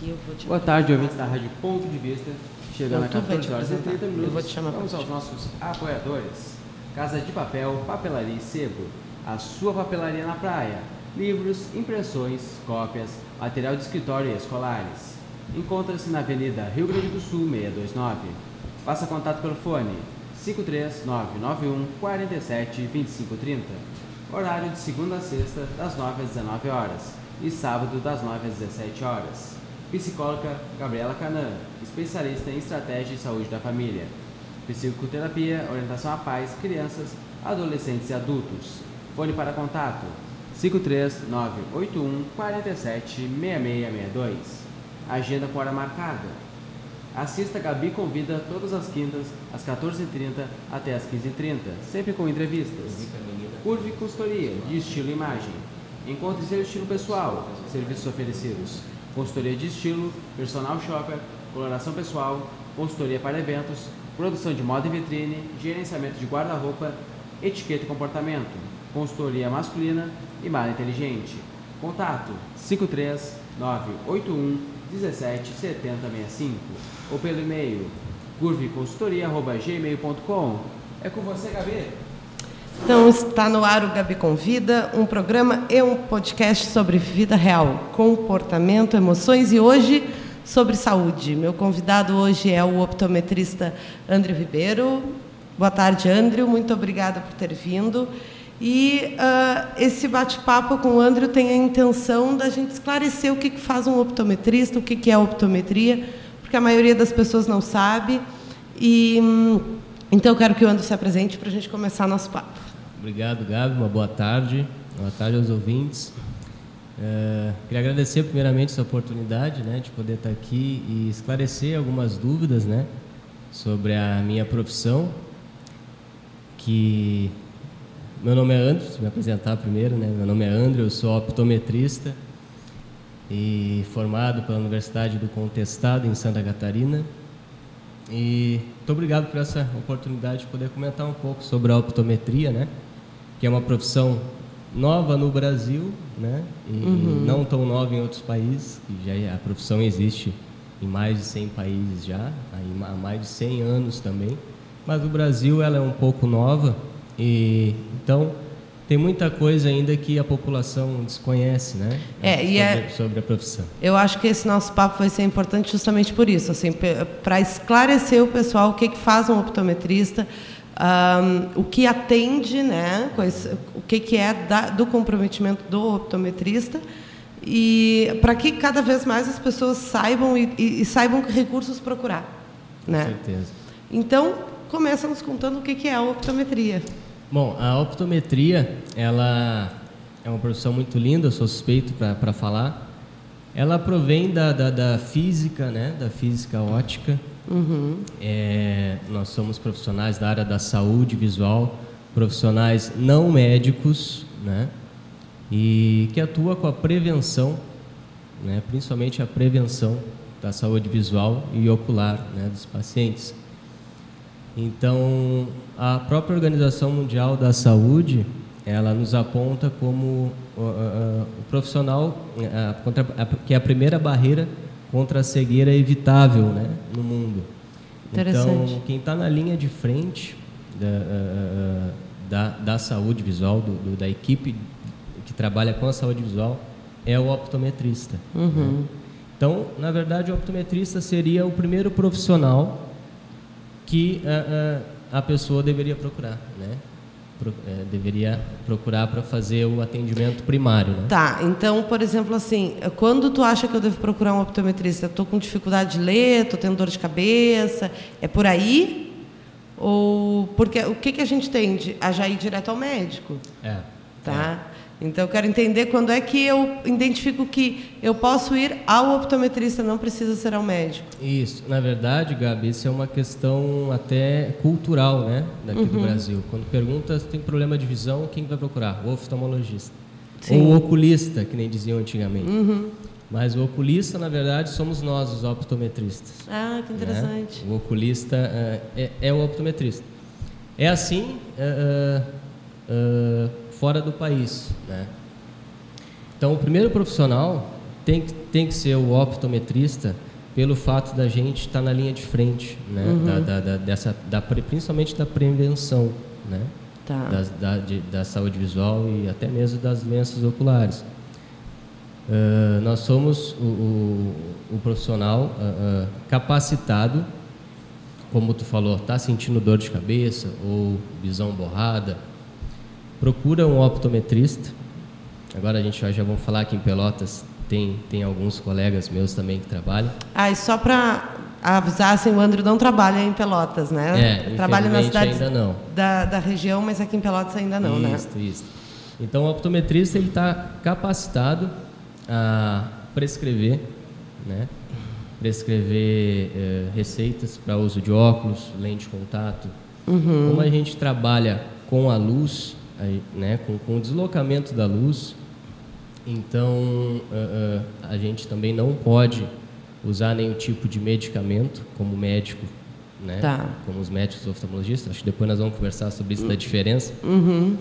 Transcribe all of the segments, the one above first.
aqui, eu vou te Boa tarde, ouvintes da Rádio Ponto de Vista. Chegando Não, a tu vai 14 te horas e apresentar. 30 minutos. Eu vou te chamar Vamos aos nossos apoiadores. Casa de Papel, Papelaria e Sebo. A sua papelaria na praia. Livros, impressões, cópias, material de escritório e escolares. Encontra-se na Avenida Rio Grande do Sul, 629. Faça contato pelo fone 53991 47 2530. Horário de segunda a sexta, das 9 às 19 horas. E sábado, das 9 às 17 horas. Psicóloga Gabriela Canan, especialista em estratégia e saúde da família. Psicoterapia, orientação a pais, crianças, adolescentes e adultos. Fone para contato 53981 47 6662. Agenda com hora marcada. Assista Gabi Convida todas as quintas, às 14h30 até às 15h30, sempre com entrevistas. Curve Consultoria, de estilo e imagem. Encontre seu estilo pessoal, serviços oferecidos. Consultoria de estilo, personal shopper, coloração pessoal, consultoria para eventos, produção de moda e vitrine, gerenciamento de guarda-roupa, etiqueta e comportamento, consultoria masculina e mala inteligente. Contato 53981 17 7065 ou pelo e-mail curveconsultoria.gmail.com. É com você, Gabi? Então está no ar o Gabi Convida, um programa e um podcast sobre vida real, comportamento, emoções e hoje sobre saúde. Meu convidado hoje é o optometrista André Ribeiro. Boa tarde, André. Muito obrigada por ter vindo. E ah, esse bate-papo com o André tem a intenção da gente esclarecer o que, que faz um optometrista, o que, que é optometria, porque a maioria das pessoas não sabe. E hum, então eu quero que o André se apresente para a gente começar nosso papo. Obrigado, Gabi. Uma boa tarde. Boa tarde aos ouvintes. É, queria agradecer primeiramente essa oportunidade, né, de poder estar aqui e esclarecer algumas dúvidas, né, sobre a minha profissão. Que meu nome é André, me apresentar primeiro, né? Meu nome é André, eu sou optometrista e formado pela Universidade do Contestado em Santa Catarina. E muito obrigado por essa oportunidade de poder comentar um pouco sobre a optometria, né? Que é uma profissão nova no Brasil, né? E não tão nova em outros países, que já é- a profissão existe em mais de 100 países já, há mais de 100 anos também. Mas no Brasil ela é um pouco nova e então tem muita coisa ainda que a população desconhece, né? É, e sobre, é- sobre a profissão. Eu acho que esse nosso papo vai ser importante justamente por isso, assim, para esclarecer o pessoal o que, que faz um optometrista, ahm, o que atende, né, o que, que é da- do comprometimento do optometrista e para que cada vez mais as pessoas saibam e, e- e saibam que recursos procurar, Com né? certeza. Então começa nos contando o que, que é a optometria. Bom, a optometria, ela é uma profissão muito linda, eu sou suspeito para falar. Ela provém da, da, da física, né, da física ótica. É, nós somos profissionais da área da saúde visual, profissionais não médicos, né, e que atua com a prevenção, né, principalmente a prevenção da saúde visual e ocular né, dos pacientes. Então, a própria Organização Mundial da Saúde, ela nos aponta como uh, uh, o profissional uh, que é a primeira barreira contra a cegueira evitável né, no mundo. Então, quem está na linha de frente da, uh, uh, da, da saúde visual, do, do- da equipe que trabalha com a saúde visual, é o optometrista. né? Então, na verdade, o optometrista seria o primeiro profissional que ah, ah, a pessoa deveria procurar, né? Eh, deveria procurar para fazer o atendimento primário, né? Tá, então, por exemplo, assim, quando tu acha que eu devo procurar um optometrista? Estou com dificuldade de ler, estou tendo dor de cabeça, é por aí? Ou porque o que, que a gente tende? A já ir direto ao médico, É. tá? Então, eu quero entender quando é que eu identifico que eu posso ir ao optometrista, não precisa ser ao médico. Isso, na verdade, Gabi, isso é uma questão até cultural, né, daqui do Brasil. Quando pergunta se tem problema de visão, quem vai procurar? O oftalmologista. Sim. Ou o oculista, que nem diziam antigamente. Mas o oculista, na verdade, somos nós, os optometristas. Ah, que né? interessante. O oculista eh, é, é o optometrista. É assim eh, eh, fora do país. Né? Então, o primeiro profissional tem que, tem que ser o optometrista pelo fato da gente estar tá na linha de frente, né? Uhum. Da, da, da, dessa, da, principalmente da prevenção, né? Tá. da, de, da saúde visual e até mesmo das doenças oculares. Uh, nós somos o, o, o profissional uh, uh, capacitado, como tu falou, está sentindo dor de cabeça ou visão borrada, procura um optometrista. Agora a gente já, vamos falar que em Pelotas tem, tem alguns colegas meus também que trabalham. Ah, e só para avisar, assim, o André não trabalha em Pelotas, né? É, trabalha na cidade Da, da região, mas aqui em Pelotas ainda não, isso, né? Isso, isso. Então, o optometrista ele está capacitado a prescrever, né? Prescrever eh, receitas para uso de óculos, lente de contato. Uhum. Como a gente trabalha com a luz, né? Com, com o deslocamento da luz, então uh, uh, a gente também não pode usar nenhum tipo de medicamento como médico, né? Tá. Como os médicos oftalmologistas. Acho que depois nós vamos conversar sobre isso da diferença. Uhum.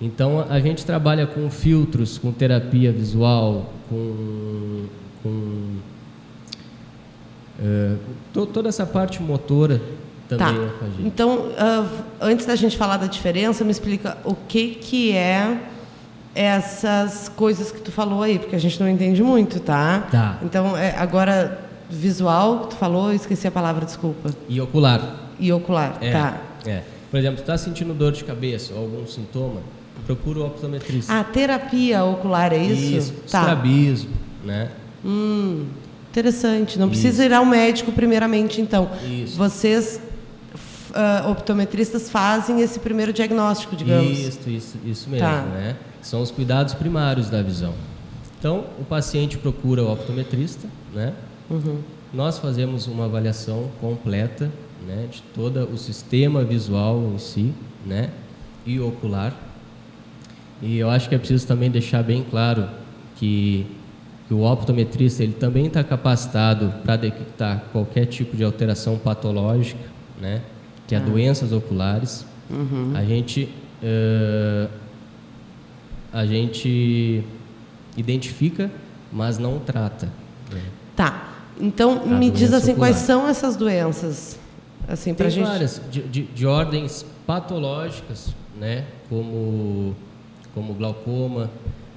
Então a gente trabalha com filtros, com terapia visual, com, com uh, to, toda essa parte motora também tá. com a gente. Então, uh, antes da gente falar da diferença, me explica o que que é essas coisas que tu falou aí, porque a gente não entende muito, tá? Tá. Então, é, agora, visual, que tu falou, esqueci a palavra, desculpa. E ocular. E ocular, é, tá. É. Por exemplo, tu está sentindo dor de cabeça ou algum sintoma, procura o optometrista. Ah, terapia ocular, é isso? Isso, tá. estrabismo, né? Hum, interessante. Não isso. precisa ir ao médico primeiramente, então. Isso. Vocês uh, optometristas fazem esse primeiro diagnóstico, digamos. Isso, isso, isso mesmo, tá. né? São os cuidados primários da visão. Então, o paciente procura o optometrista, né? Uhum. Nós fazemos uma avaliação completa, né, de todo o sistema visual em si, né, e ocular. E eu acho que é preciso também deixar bem claro que, que o optometrista ele também está capacitado para detectar qualquer tipo de alteração patológica, né, que é ah. doenças oculares. Uhum. A gente uh, a gente identifica, mas não trata. Tá. Então a me diz assim ocular. quais são essas doenças, assim para gente. várias de, de, de, ordens patológicas, né? Como como glaucoma,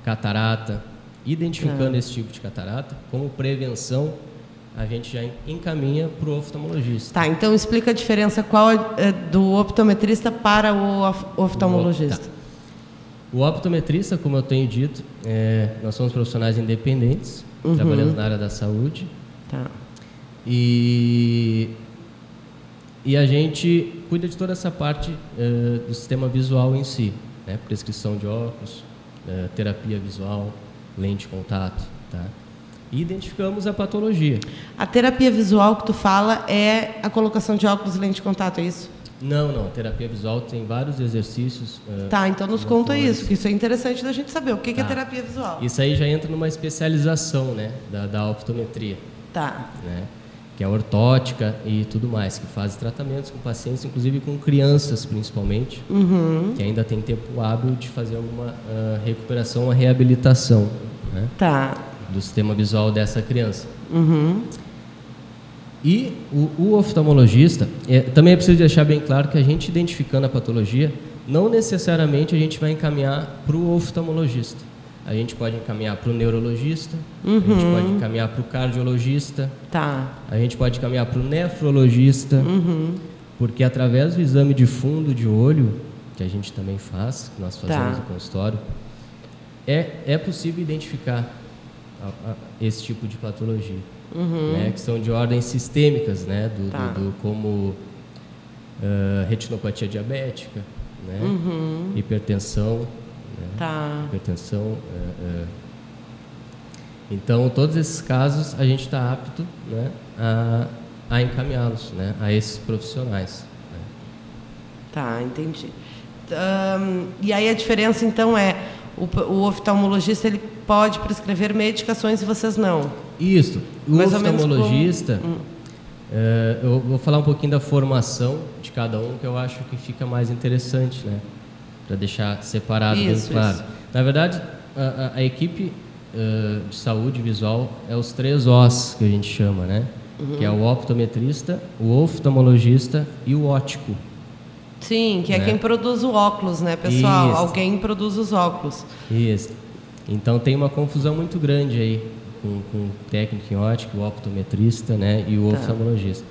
catarata. Identificando ah. esse tipo de catarata, como prevenção a gente já encaminha para o oftalmologista. Tá, então explica a diferença qual é do optometrista para o oftalmologista. Tá. O optometrista, como eu tenho dito, é, nós somos profissionais independentes, uhum. trabalhando na área da saúde. Tá. E, e a gente cuida de toda essa parte é, do sistema visual em si, né? prescrição de óculos, é, terapia visual, lente de contato, tá? E identificamos a patologia. A terapia visual que tu fala é a colocação de óculos e lente de contato, é isso? Não, não. Terapia visual tem vários exercícios. Uh, tá, então nos conta isso, que isso é interessante da gente saber. O que, tá. que é tá. terapia visual? Isso aí já entra numa especialização, né, da, da optometria. Tá. Né, que é ortótica e tudo mais, que faz tratamentos com pacientes, inclusive com crianças principalmente, uhum. que ainda tem tempo hábil de fazer alguma uh, recuperação, uma reabilitação. Né? Tá do sistema visual dessa criança. Uhum. E o, o oftalmologista, é, também é preciso deixar bem claro que a gente identificando a patologia, não necessariamente a gente vai encaminhar para o oftalmologista. A gente pode encaminhar para o neurologista, uhum. a gente uhum. pode encaminhar para o cardiologista, tá. a gente pode encaminhar para o nefrologista, uhum. porque através do exame de fundo de olho, que a gente também faz, que nós fazemos tá. no consultório, é, é possível identificar a, a, esse tipo de patologia, uhum. né, que são de ordens sistêmicas, né, do, tá. do, do como uh, retinopatia diabética, né, uhum. hipertensão, né, tá. hipertensão. Uh, uh, então, todos esses casos a gente está apto né, a, a encaminhá-los né, a esses profissionais. Né. Tá, entendi. Um, e aí a diferença então é o, o oftalmologista ele pode prescrever medicações e vocês não. Isso. O Mais oftalmologista, como... é, eu vou falar um pouquinho da formação de cada um, que eu acho que fica mais interessante, né? Para deixar separado isso, bem claro. Isso. Na verdade, a, a, equipe uh, de saúde visual é os três Os que a gente chama, né? Uhum. Que é o optometrista, o oftalmologista e o ótico. Sim, que é né? quem produz o óculos, né, pessoal? Isso. Alguém produz os óculos. Isso. Então tem uma confusão muito grande aí com, com o técnico em ótica, o optometrista, né, e o tá. oftalmologista.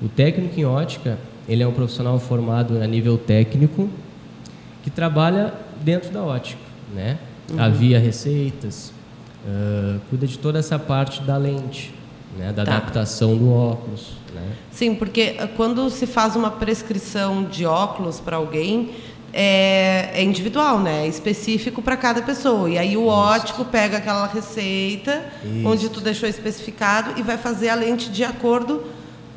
O técnico em ótica, ele é um profissional formado a nível técnico que trabalha dentro da ótica, né? Uhum. Avia receitas, uh, cuida de toda essa parte da lente, né, da tá. adaptação do óculos. Né? Sim, porque quando se faz uma prescrição de óculos para alguém, é, é, individual, né? É específico para cada pessoa. E aí o ótico pega aquela receita Isso. onde tu deixou especificado e vai fazer a lente de acordo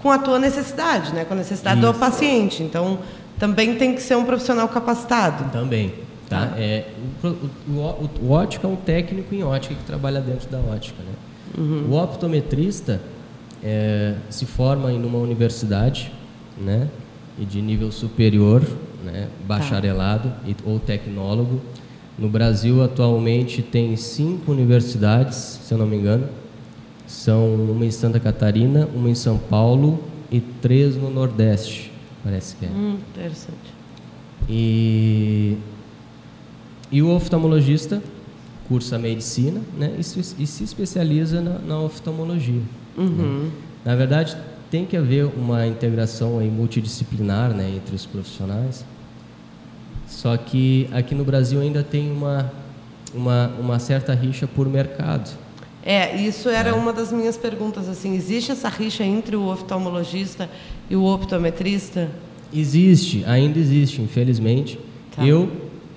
com a tua necessidade, né? Com a necessidade Isso. do paciente. Então também tem que ser um profissional capacitado. Também. Tá? Ah. É, o, o, o, o, ótico é um técnico em ótica que trabalha dentro da ótica. Né? Uhum. O optometrista é, se forma em uma universidade né, e de nível superior, né, bacharelado tá. e, ou tecnólogo. No Brasil, atualmente, tem cinco universidades, se eu não me engano. São uma em Santa Catarina, uma em São Paulo e três no Nordeste, parece que é. Hum, interessante. E, e o oftalmologista cursa medicina né, e, se, e se especializa na, na oftalmologia. Uhum. Né? Na verdade, tem que haver uma integração aí multidisciplinar né, entre os profissionais. Só que aqui no Brasil ainda tem uma, uma, uma certa rixa por mercado. É, isso era é. uma das minhas perguntas. Assim, existe essa rixa entre o oftalmologista e o optometrista? Existe, ainda existe, infelizmente. Tá. Eu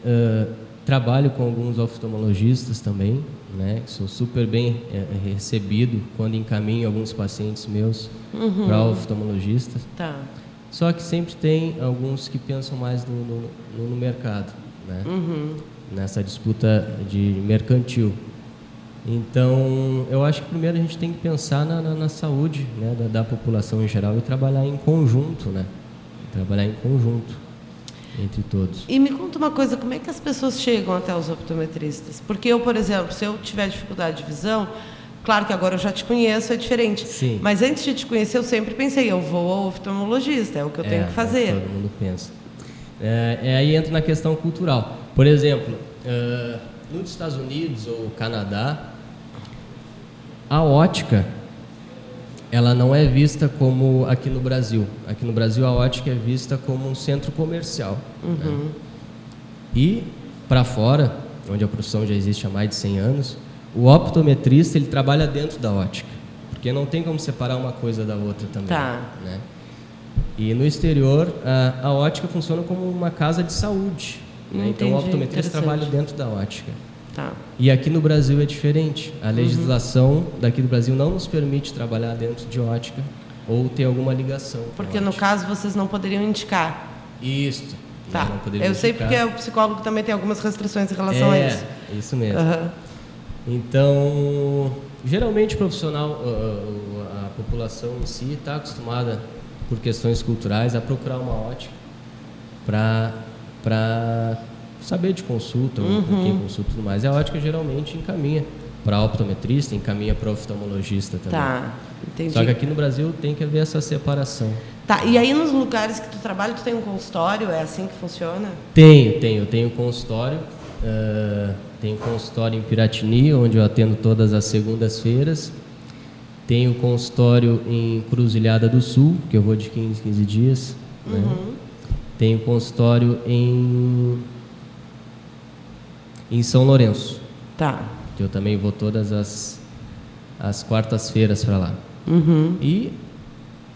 uh, trabalho com alguns oftalmologistas também, né? Sou super bem é, recebido quando encaminho alguns pacientes meus uhum. para oftalmologistas. Tá. Só que sempre tem alguns que pensam mais no, no, no mercado, né? Uhum. Nessa disputa de mercantil. Então, eu acho que primeiro a gente tem que pensar na, na, na saúde né, da, da população em geral e trabalhar em conjunto, né? Trabalhar em conjunto entre todos. E me conta uma coisa, como é que as pessoas chegam até os optometristas? Porque eu, por exemplo, se eu tiver dificuldade de visão, claro que agora eu já te conheço, é diferente. Sim. Mas antes de te conhecer, eu sempre pensei, eu vou ao oftalmologista, é o que eu é, tenho que fazer. É, todo mundo pensa. É, é, aí entra na questão cultural. Por exemplo, uh, nos Estados Unidos ou Canadá, a ótica ela não é vista como aqui no Brasil. Aqui no Brasil a ótica é vista como um centro comercial. Né? Uhum. Né? E para fora, onde a profissão já existe há mais de 100 anos, o optometrista ele trabalha dentro da ótica, porque não tem como separar uma coisa da outra também. Tá. Né? E no exterior a, a, ótica funciona como uma casa de saúde. Né? Então o optometrista trabalha dentro da ótica. Tá. E aqui no Brasil é diferente. A legislação uhum. daqui do Brasil não nos permite trabalhar dentro de ótica ou ter alguma ligação. Porque no caso vocês não poderiam indicar. Isso. Tá. Eu sei porque o psicólogo também tem algumas restrições em relação é, a isso. Isso mesmo. Uhum. Então, geralmente o profissional, a, a população em si está acostumada por questões culturais a procurar uma ótica para saber de consulta, uhum. com quem consulta e tudo mais. A ótica geralmente encaminha para optometrista, encaminha para oftalmologista também. Tá, entendi. Só que aqui no Brasil tem que haver essa separação. Tá, e aí nos lugares que tu trabalha, tu tem um consultório? É assim que funciona? Tenho, tenho. Tenho consultório. Uh, tenho consultório em Piratini, onde eu atendo todas as segundas-feiras. Tenho consultório em Cruzilhada do Sul, que eu vou de 15 15 dias. Né? Uhum. Né? Tenho consultório em em São Lourenço. Tá. Que eu também vou todas as, as quartas-feiras para lá. Uhum. E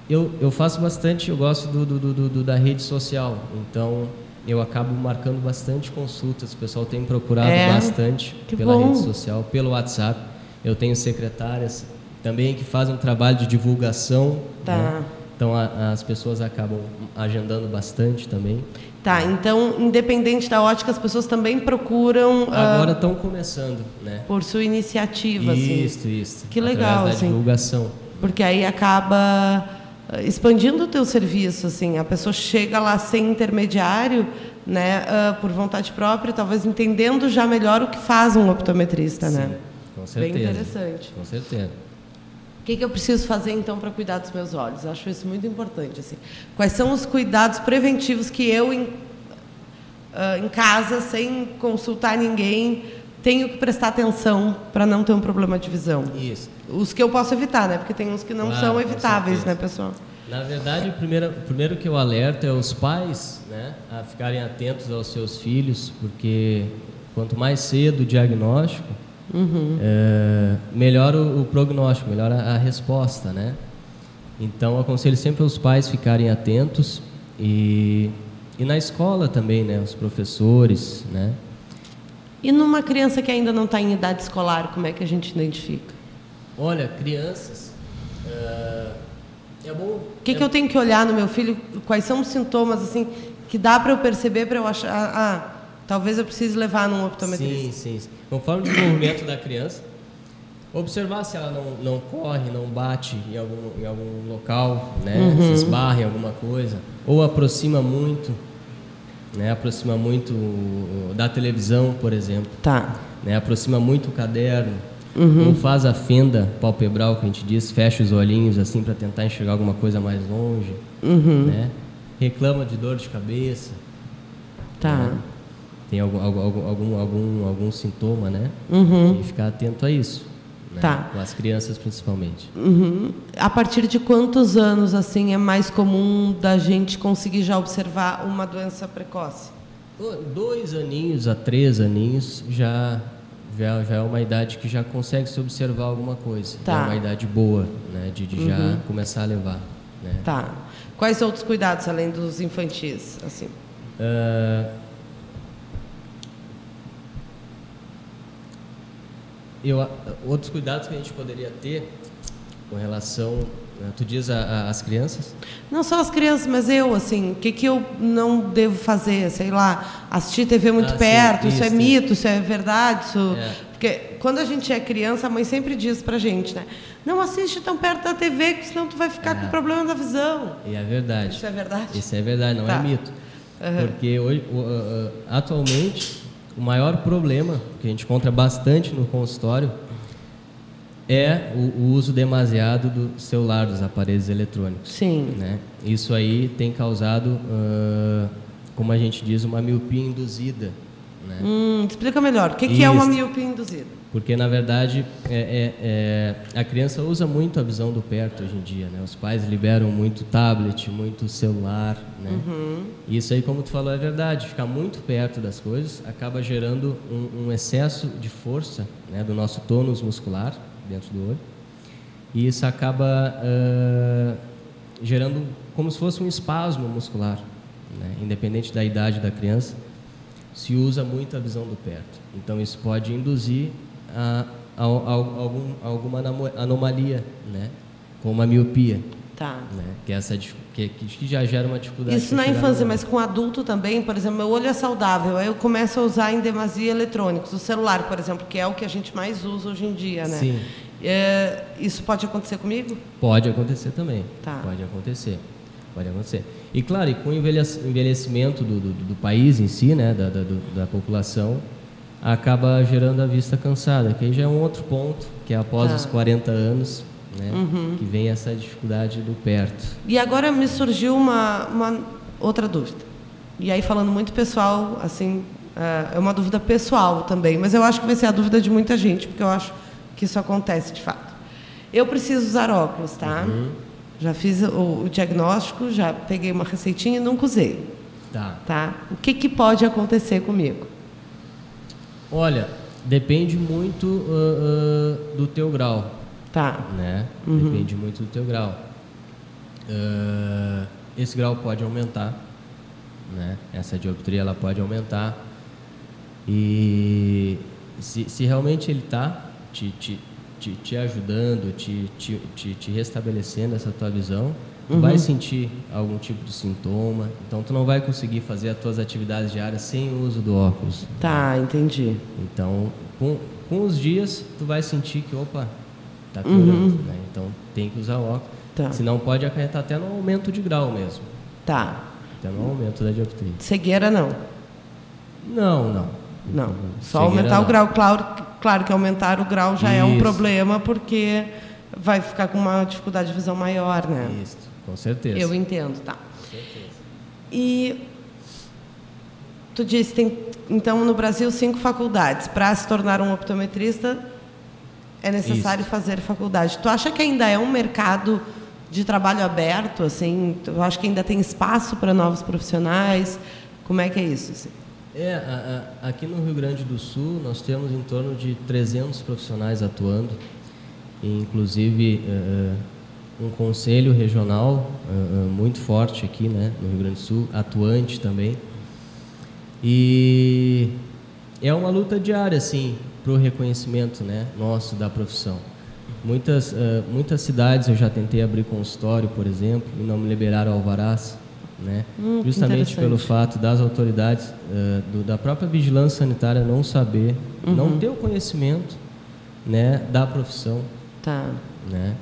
eu, eu faço bastante, eu gosto do, do, do, do, da rede social. Então eu acabo marcando bastante consultas. O pessoal tem procurado é, bastante pela bom. rede social, pelo WhatsApp. Eu tenho secretárias também que fazem um trabalho de divulgação. Tá. Né? Então a, as pessoas acabam agendando bastante também. Tá, então, independente da ótica, as pessoas também procuram. Ah, Agora estão uh, começando, né? Por sua iniciativa, isso, assim. Isso, isso. Que legal, da assim. divulgação. Porque aí acaba expandindo o teu serviço, assim. A pessoa chega lá sem intermediário, né? Uh, por vontade própria, talvez entendendo já melhor o que faz um optometrista, Sim, né? com Com certeza. Bem interessante. Com certeza. O que, que eu preciso fazer então para cuidar dos meus olhos? Acho isso muito importante. Assim. Quais são os cuidados preventivos que eu, em, uh, em casa, sem consultar ninguém, tenho que prestar atenção para não ter um problema de visão? Isso. Os que eu posso evitar, né? Porque tem uns que não Claro, são com evitáveis, né, pessoal? Na verdade, o primeiro, o primeiro que eu alerto é os pais né, a ficarem atentos aos seus filhos, porque quanto mais cedo o diagnóstico, é, melhor o, o prognóstico, melhor a, a resposta. Né? Então, eu aconselho sempre os pais ficarem atentos e, e na escola também, né, os professores. Né? E numa criança que ainda não está em idade escolar, como é que a gente identifica? Olha, crianças, é, é bom... O que, que eu tenho que olhar no meu filho? Quais são os sintomas assim que dá para eu perceber para eu achar? Ah, talvez eu precise levar num optometrista. Sim, sim, sim. Conforme o desenvolvimento da criança, observar se ela não, não corre, não bate em algum, em algum local, né? se esbarra em alguma coisa, ou aproxima muito, né? aproxima muito da televisão, por exemplo, Tá. né? aproxima muito o caderno, ou faz a fenda palpebral que a gente diz, fecha os olhinhos assim para tentar enxergar alguma coisa mais longe, né? reclama de dor de cabeça, Tá. tem algum, algum, algum, algum, sintoma, né? E ficar atento a isso. Né? Tá. Com as crianças, principalmente. Uhum. A partir de quantos anos assim é mais comum da gente conseguir já observar uma doença precoce? Do- Dois aninhos a três aninhos já, já, já é uma idade que já consegue se observar alguma coisa. Tá. É uma idade boa, né? De, de já começar a levar. Né? Tá. Quais outros cuidados além dos infantis? Assim. Ah, eu, outros cuidados que a gente poderia ter com relação, né, tu diz às crianças? Não só as crianças, mas eu, assim, o que, que eu não devo fazer? Sei lá, assistir TV muito Ah, sim, perto, isso, é isso, mito, isso é verdade, isso... É. Porque quando a gente é criança, a mãe sempre diz pra gente, né? Não assiste tão perto da TV, que senão tu vai ficar com problema da visão. E é verdade. Isso é verdade? Isso é verdade, não Tá. é mito. Porque hoje, atualmente, o maior problema que a gente encontra bastante no consultório é o, o uso demasiado do celular, dos aparelhos eletrônicos. Sim. Né? Isso aí tem causado, ah, como a gente diz, uma miopia induzida. Né? Hum, explica melhor. O que, que é uma miopia induzida? Porque, na verdade, é, é- é- a criança usa muito a visão do perto hoje em dia. Né? Os pais liberam muito tablet, muito celular. Né? Uhum. E isso aí, como tu falou, é verdade. Ficar muito perto das coisas acaba gerando um, um excesso de força né, do nosso tônus muscular dentro do olho. E isso acaba ah, gerando como se fosse um espasmo muscular. Né? Independente da idade da criança, se usa muito a visão do perto. Então, isso pode induzir a, a- a- algum, alguma anomalia, né? como a miopia, Tá. né? que, é essa, que, que já gera uma dificuldade. Isso na infância, mas com adulto também, por exemplo, meu olho é saudável, aí eu começo a usar em demasia eletrônicos, o celular, por exemplo, que é o que a gente mais usa hoje em dia, né? Sim. É, isso pode acontecer comigo? Pode acontecer também. Tá. Pode acontecer. Pode acontecer. E claro, e com o envelhec- envelhecimento do, do, do país em si, né, da, da, do- da população, acaba gerando a vista cansada, que aí já é um outro ponto, que é após Tá. os 40 anos, né, que vem essa dificuldade do perto. E agora me surgiu uma, uma outra dúvida. E aí falando muito pessoal, assim, é uma dúvida pessoal também, mas eu acho que vai ser a dúvida de muita gente, porque eu acho que isso acontece de fato. Eu preciso usar óculos, tá? Já fiz o, o diagnóstico, já peguei uma receitinha e nunca usei, Tá. tá? O que, que pode acontecer comigo? Olha, depende muito ah, ah, do teu grau, Tá. né? Depende muito do teu grau. Ah, esse grau pode aumentar, né? Essa dioptria ela pode aumentar e se, se realmente ele está te, te, te, te ajudando, te, te, te, te restabelecendo essa tua visão, tu vai sentir algum tipo de sintoma, então tu não vai conseguir fazer as tuas atividades diárias sem o uso do óculos. Tá, entendi. Então, com, com os dias, tu vai sentir que, opa, tá piorando, né? Então, tem que usar óculos. Tá. Senão pode acarretar até no aumento de grau mesmo. Tá. Até no aumento da dioptria. Cegueira não. Não, não. Não, só aumentar o grau. Claro, claro que aumentar o grau já Isso. é um problema, porque vai ficar com uma dificuldade de visão maior, né? Isso, com certeza. Eu entendo, tá. Com certeza. E tu disse, tem, então, no Brasil, cinco faculdades. Para se tornar um optometrista, é necessário Isso. fazer faculdade. Tu acha que ainda é um mercado de trabalho aberto, assim? Tu acha que ainda tem espaço para novos profissionais? Como é que é isso? Assim? É, a, a, aqui no Rio Grande do Sul nós temos em torno de 300 profissionais atuando, inclusive uh, um conselho regional uh, muito forte aqui, né, no Rio Grande do Sul, atuante também. E é uma luta diária, assim, para o reconhecimento, né, nosso da profissão. Muitas, uh, muitas cidades eu já tentei abrir consultório, por exemplo, e não me liberaram alvarás né? Hum, Justamente pelo fato das autoridades, uh, do, da própria vigilância sanitária não saber, uhum. não ter o conhecimento né, da profissão. Tá. Né?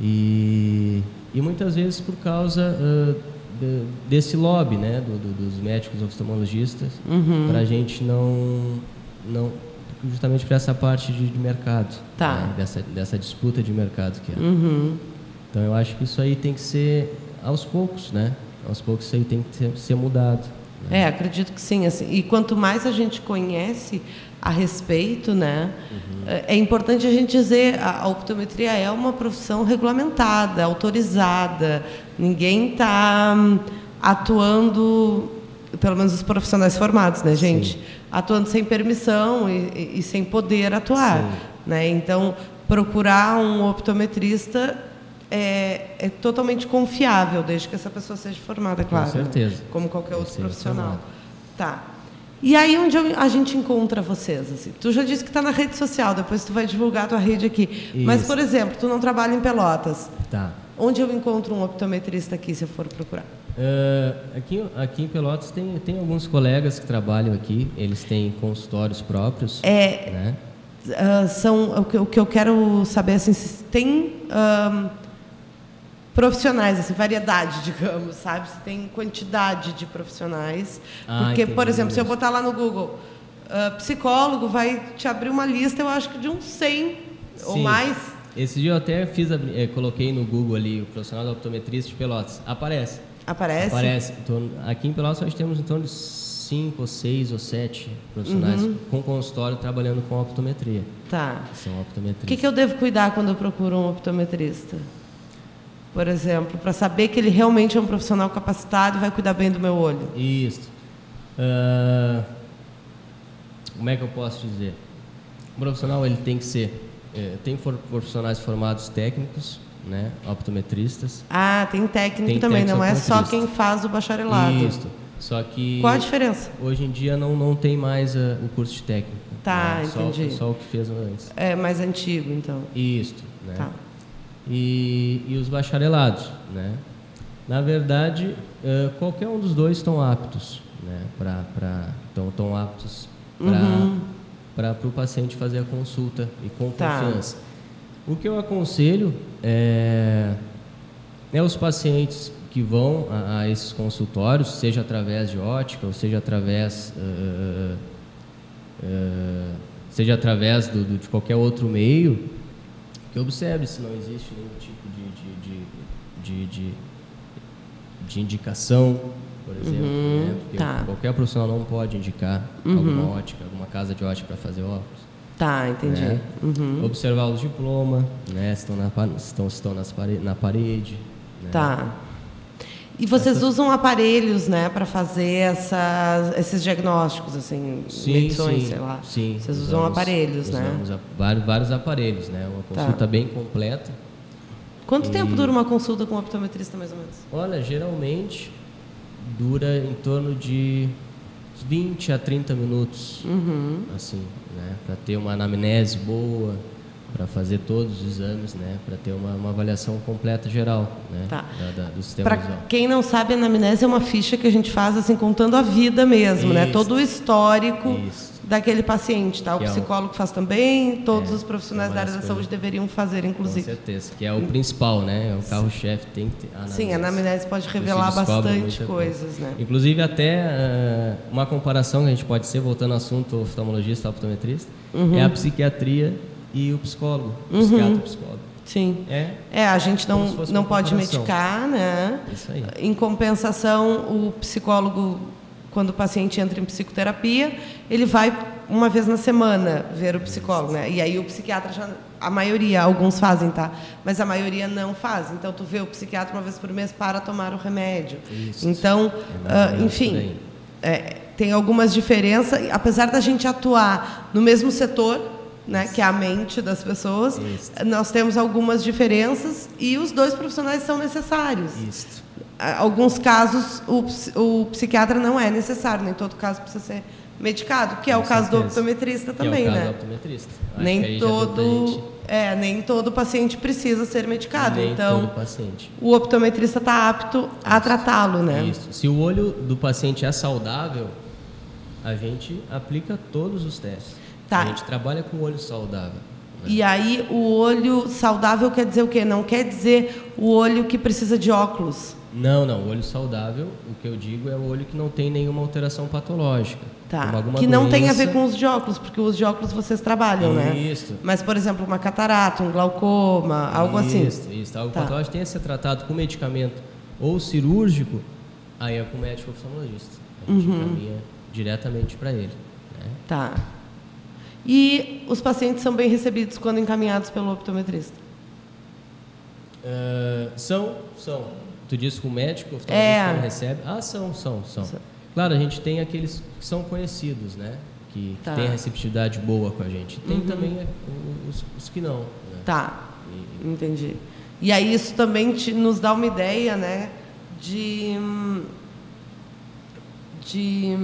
E, e muitas vezes por causa uh, de, desse lobby né, do, do, dos médicos oftalmologistas, uhum. para a gente não, não. Justamente para essa parte de, de mercado, tá. né, dessa, dessa disputa de mercado que é. Uhum. Então eu acho que isso aí tem que ser aos poucos, né? Aos poucos isso aí tem que ser, ser mudado. Né? É, acredito que sim. Assim, e quanto mais a gente conhece a respeito, né? Uhum. É importante a gente dizer a, a optometria é uma profissão regulamentada, autorizada. Ninguém está hum, atuando, pelo menos os profissionais formados, né, gente? Sim. Atuando sem permissão e, e, e sem poder atuar, sim. né? Então procurar um optometrista é, é, totalmente confiável, desde que essa pessoa seja formada, claro. Com certeza. Né? Como qualquer outro profissional. Tá. E aí onde a gente encontra vocês? Assim? Tu já disse que está na rede social, depois tu vai divulgar a tua rede aqui. Isso. Mas, por exemplo, tu não trabalha em Pelotas. Tá. Onde eu encontro um optometrista aqui, se eu for procurar? Uh, aqui, aqui em Pelotas tem, tem alguns colegas que trabalham aqui, eles têm consultórios próprios. É, né? Uh, são, o que, o que, eu quero saber, assim, se tem... Uh, profissionais, assim, variedade, digamos, sabe? Você tem quantidade de profissionais. Ah, porque, por exemplo, se eu botar lá no Google, uh, psicólogo, vai te abrir uma lista, eu acho que de uns 100 Sim. ou mais. Esse dia eu até fiz, é, coloquei no Google ali, o profissional da optometrista de Pelotas. Aparece. Aparece? Aparece. Então, aqui em Pelotas nós temos em torno de 5 ou 6 ou 7 profissionais uhum. com consultório trabalhando com optometria. Tá. São optometristas. O que, que eu devo cuidar quando eu procuro um optometrista? Por exemplo, para saber que ele realmente é um profissional capacitado e vai cuidar bem do meu olho? Isso. Uh, como é que eu posso dizer? O profissional ele tem que ser, é, tem profissionais formados técnicos, né, optometristas. Ah, tem técnico tem também, não é só quem faz o bacharelado. Isso. Só que qual a diferença? Hoje em dia não não tem mais uh, o curso de técnico. Tá, né? entendi. Só, só o que fez antes. É mais antigo, então. Isso, né? Tá e, e os bacharelados. Né? Na verdade, uh, qualquer um dos dois estão aptos, né? pra, estão aptos para uhum. o paciente fazer a consulta e com tá. confiança. O que eu aconselho é, é os pacientes que vão a, a, esses consultórios, seja através de ótica ou seja através uh, uh, seja através do, do, de qualquer outro meio, que observe se não existe nenhum tipo de, de, de, de, de indicação, por exemplo. Uhum, né? Porque tá. qualquer profissional não pode indicar uhum. alguma ótica, alguma casa de ótica para fazer óculos. Tá, entendi. Né? Uhum. Observar os diplomas, né? se estão, na, estão, estão nas pare, na parede. Né? E vocês usam aparelhos, né, para fazer essas, esses diagnósticos, assim, sim, medições, sim, sei lá. Sim. Vocês usam usamos, aparelhos, né? Usamos vários, vários aparelhos, né? Uma tá. consulta tá. bem completa. Quanto e... tempo dura uma consulta com um optometrista, mais ou menos? Olha, geralmente dura em torno de 20 a 30 minutos, uhum. assim, né? Para ter uma anamnese boa, para fazer todos os exames, né, para ter uma, uma, avaliação completa geral, né, tá. da, da, do sistema pra visual. quem não sabe, a anamnese é uma ficha que a gente faz assim contando a vida mesmo, né, Isso. né, todo o histórico daquele paciente, tá? O Que é o- psicólogo faz também, todos É, os profissionais é da área da saúde deveriam fazer, Com inclusive. certeza, que é o principal, né? É o carro-chefe, tem que ter. Sim, a anamnese pode revelar bastante coisas, né? Inclusive, até ah, uma comparação que a gente pode ser, voltando ao assunto oftalmologista, optometrista, Uhum. é a psiquiatria e o psicólogo, o psiquiatra e o psicólogo. Sim. É É, a gente não, não pode medicar, né? isso aí. Em compensação, o psicólogo, quando o paciente entra em psicoterapia, ele vai uma vez na semana ver o psicólogo, né? E aí o psiquiatra já, a maioria, alguns fazem, tá? Mas a maioria não faz. Então tu vê o psiquiatra uma vez por mês para tomar o remédio. Isso. Então, É por enfim, é, tem algumas diferenças, apesar da gente atuar no mesmo setor, né, que é a mente das pessoas, nós temos algumas diferenças e os dois profissionais são necessários. Isso. Alguns casos o, o psiquiatra não é necessário, nem todo caso precisa ser medicado, que é Com o caso do certeza. optometrista Que é o também, caso né? do optometrista. Acho Nem todo, é, nem todo paciente precisa ser medicado. nem então, o optometrista está apto a tratá-lo, né? Isso. Se o olho do paciente é saudável, a gente aplica todos os testes. Tá. A gente trabalha com o olho saudável. né? E aí o olho saudável quer dizer o quê? Não quer dizer o olho que precisa de óculos. Não, não. O olho saudável, o que eu digo é o olho que não tem nenhuma alteração patológica. Tá. Que não tem a ver doença. com o uso de óculos, porque o uso de óculos vocês trabalham, né? Isso. Mas, por exemplo, uma catarata, um glaucoma, algo assim. Isso, isso. Algo Tá. patológico tem que ser tratado com medicamento ou cirúrgico, aí é com o médico oftalmologista. A gente Uhum. encaminha diretamente para ele. né? Tá. E os pacientes são bem recebidos quando encaminhados pelo optometrista? Ah, são, são. Tu disse que o médico oftalmologista É. recebe? Ah, são, são, são. São. Claro, a gente tem aqueles que são conhecidos, né? Que, que Tá. têm a receptividade boa com a gente. Tem também é, os, os que não. Né? Tá, entendi. E aí isso também te- nos dá uma ideia, né, de hum, de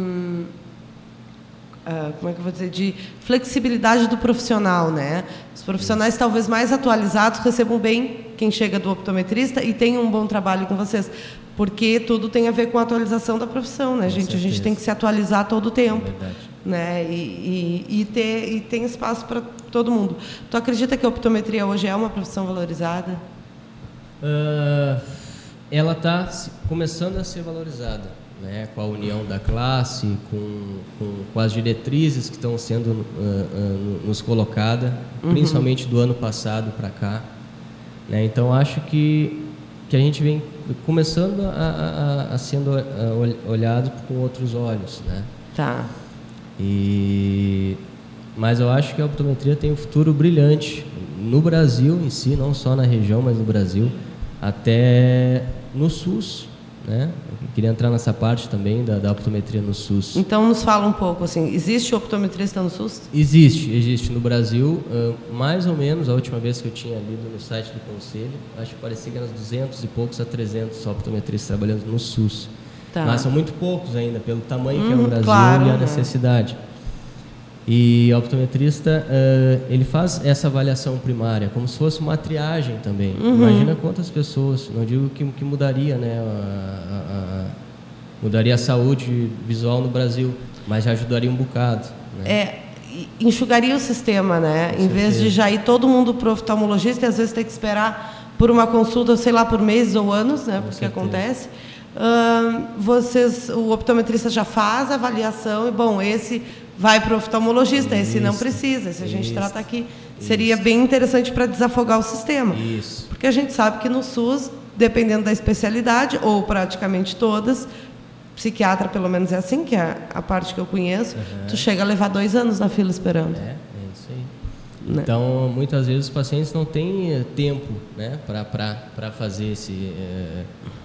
ah, como é que eu vou dizer, de flexibilidade do profissional, né? Os profissionais talvez mais atualizados recebam bem quem chega do optometrista e tenham um bom trabalho com vocês, porque tudo tem a ver com a atualização da profissão, né, Com gente? A gente certeza. tem que se atualizar todo o É tempo verdade. né? E, e, e ter e tem espaço para todo mundo. Tu acredita que a optometria hoje é uma profissão valorizada? Ah, ela está começando a ser valorizada, né? com a união da classe, com, com, com as diretrizes que estão sendo ah, no- nos colocadas, principalmente do ano passado para cá. Né? Então, acho que, que a gente vem começando a, a, a- sendo ol- olhado com outros olhos. Né? Tá. E mas eu acho que a optometria tem um futuro brilhante no Brasil em si, não só na região, mas no Brasil, até no SUS, né? Eu queria entrar nessa parte também da, da optometria no SUS. Então nos fala um pouco assim, existe optometrista no SUS? Existe, existe no Brasil, ah, mais ou menos, a última vez que eu tinha lido no site do Conselho, acho que parecia que eram uns 200 e poucos a 300 optometristas trabalhando no SUS. Tá. Mas são muito poucos ainda, pelo tamanho que é Hum, o Brasil claro, e a né? E o optometrista, ah, ele faz essa avaliação primária, como se fosse uma triagem também. Uhum. Imagina quantas pessoas, não digo que, que mudaria, né, a- a- a- mudaria a saúde visual no Brasil, mas já ajudaria um bocado. Né? É, enxugaria o sistema, né? Com em vez de certeza. já ir todo mundo para o oftalmologista e às vezes ter que esperar por uma consulta, sei lá, por meses ou anos, né? Porque certeza. acontece. Ahn, vocês, o optometrista já faz a avaliação e bom, esse vai para o oftalmologista, esse não Isso, precisa, esse a gente isso, trata aqui. Seria bem interessante para desafogar o sistema. Isso. Porque a gente sabe que no SUS, dependendo da especialidade, ou praticamente todas, psiquiatra pelo menos é assim, que é a parte que eu conheço, tu chega a levar dois anos na fila esperando. É, isso. Né? Então, muitas vezes os pacientes não têm eh, tempo né, para fazer esse.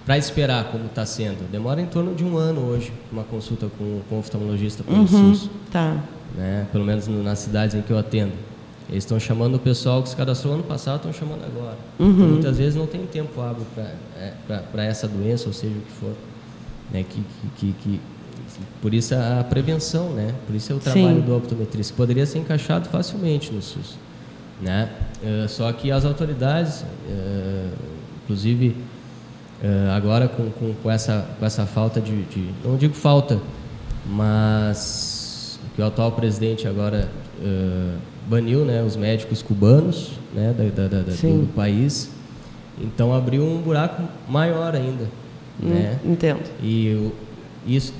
para esperar como está sendo. Demora em torno de um ano hoje uma consulta com, com o oftalmologista pelo Uhum, SUS. tá. Né, pelo menos no- nas cidades em que eu atendo. Eles estão chamando o pessoal que se cadastrou ano passado, estão chamando agora. Uhum. Então, muitas vezes não tem tempo hábil para essa doença, ou seja o que for. Né, que, que, que- por isso a prevenção, né? Por isso é o trabalho Sim. do optometrista, que poderia ser encaixado facilmente no SUS. Né? Eh, só que as autoridades, eh, inclusive eh, agora com, com, com, essa, com essa falta de, de. Não digo falta, mas que o atual presidente agora uh, baniu né, os médicos cubanos né, da, da, da, do país. Então abriu um buraco maior ainda. Hum, né? Entendo. E o, isso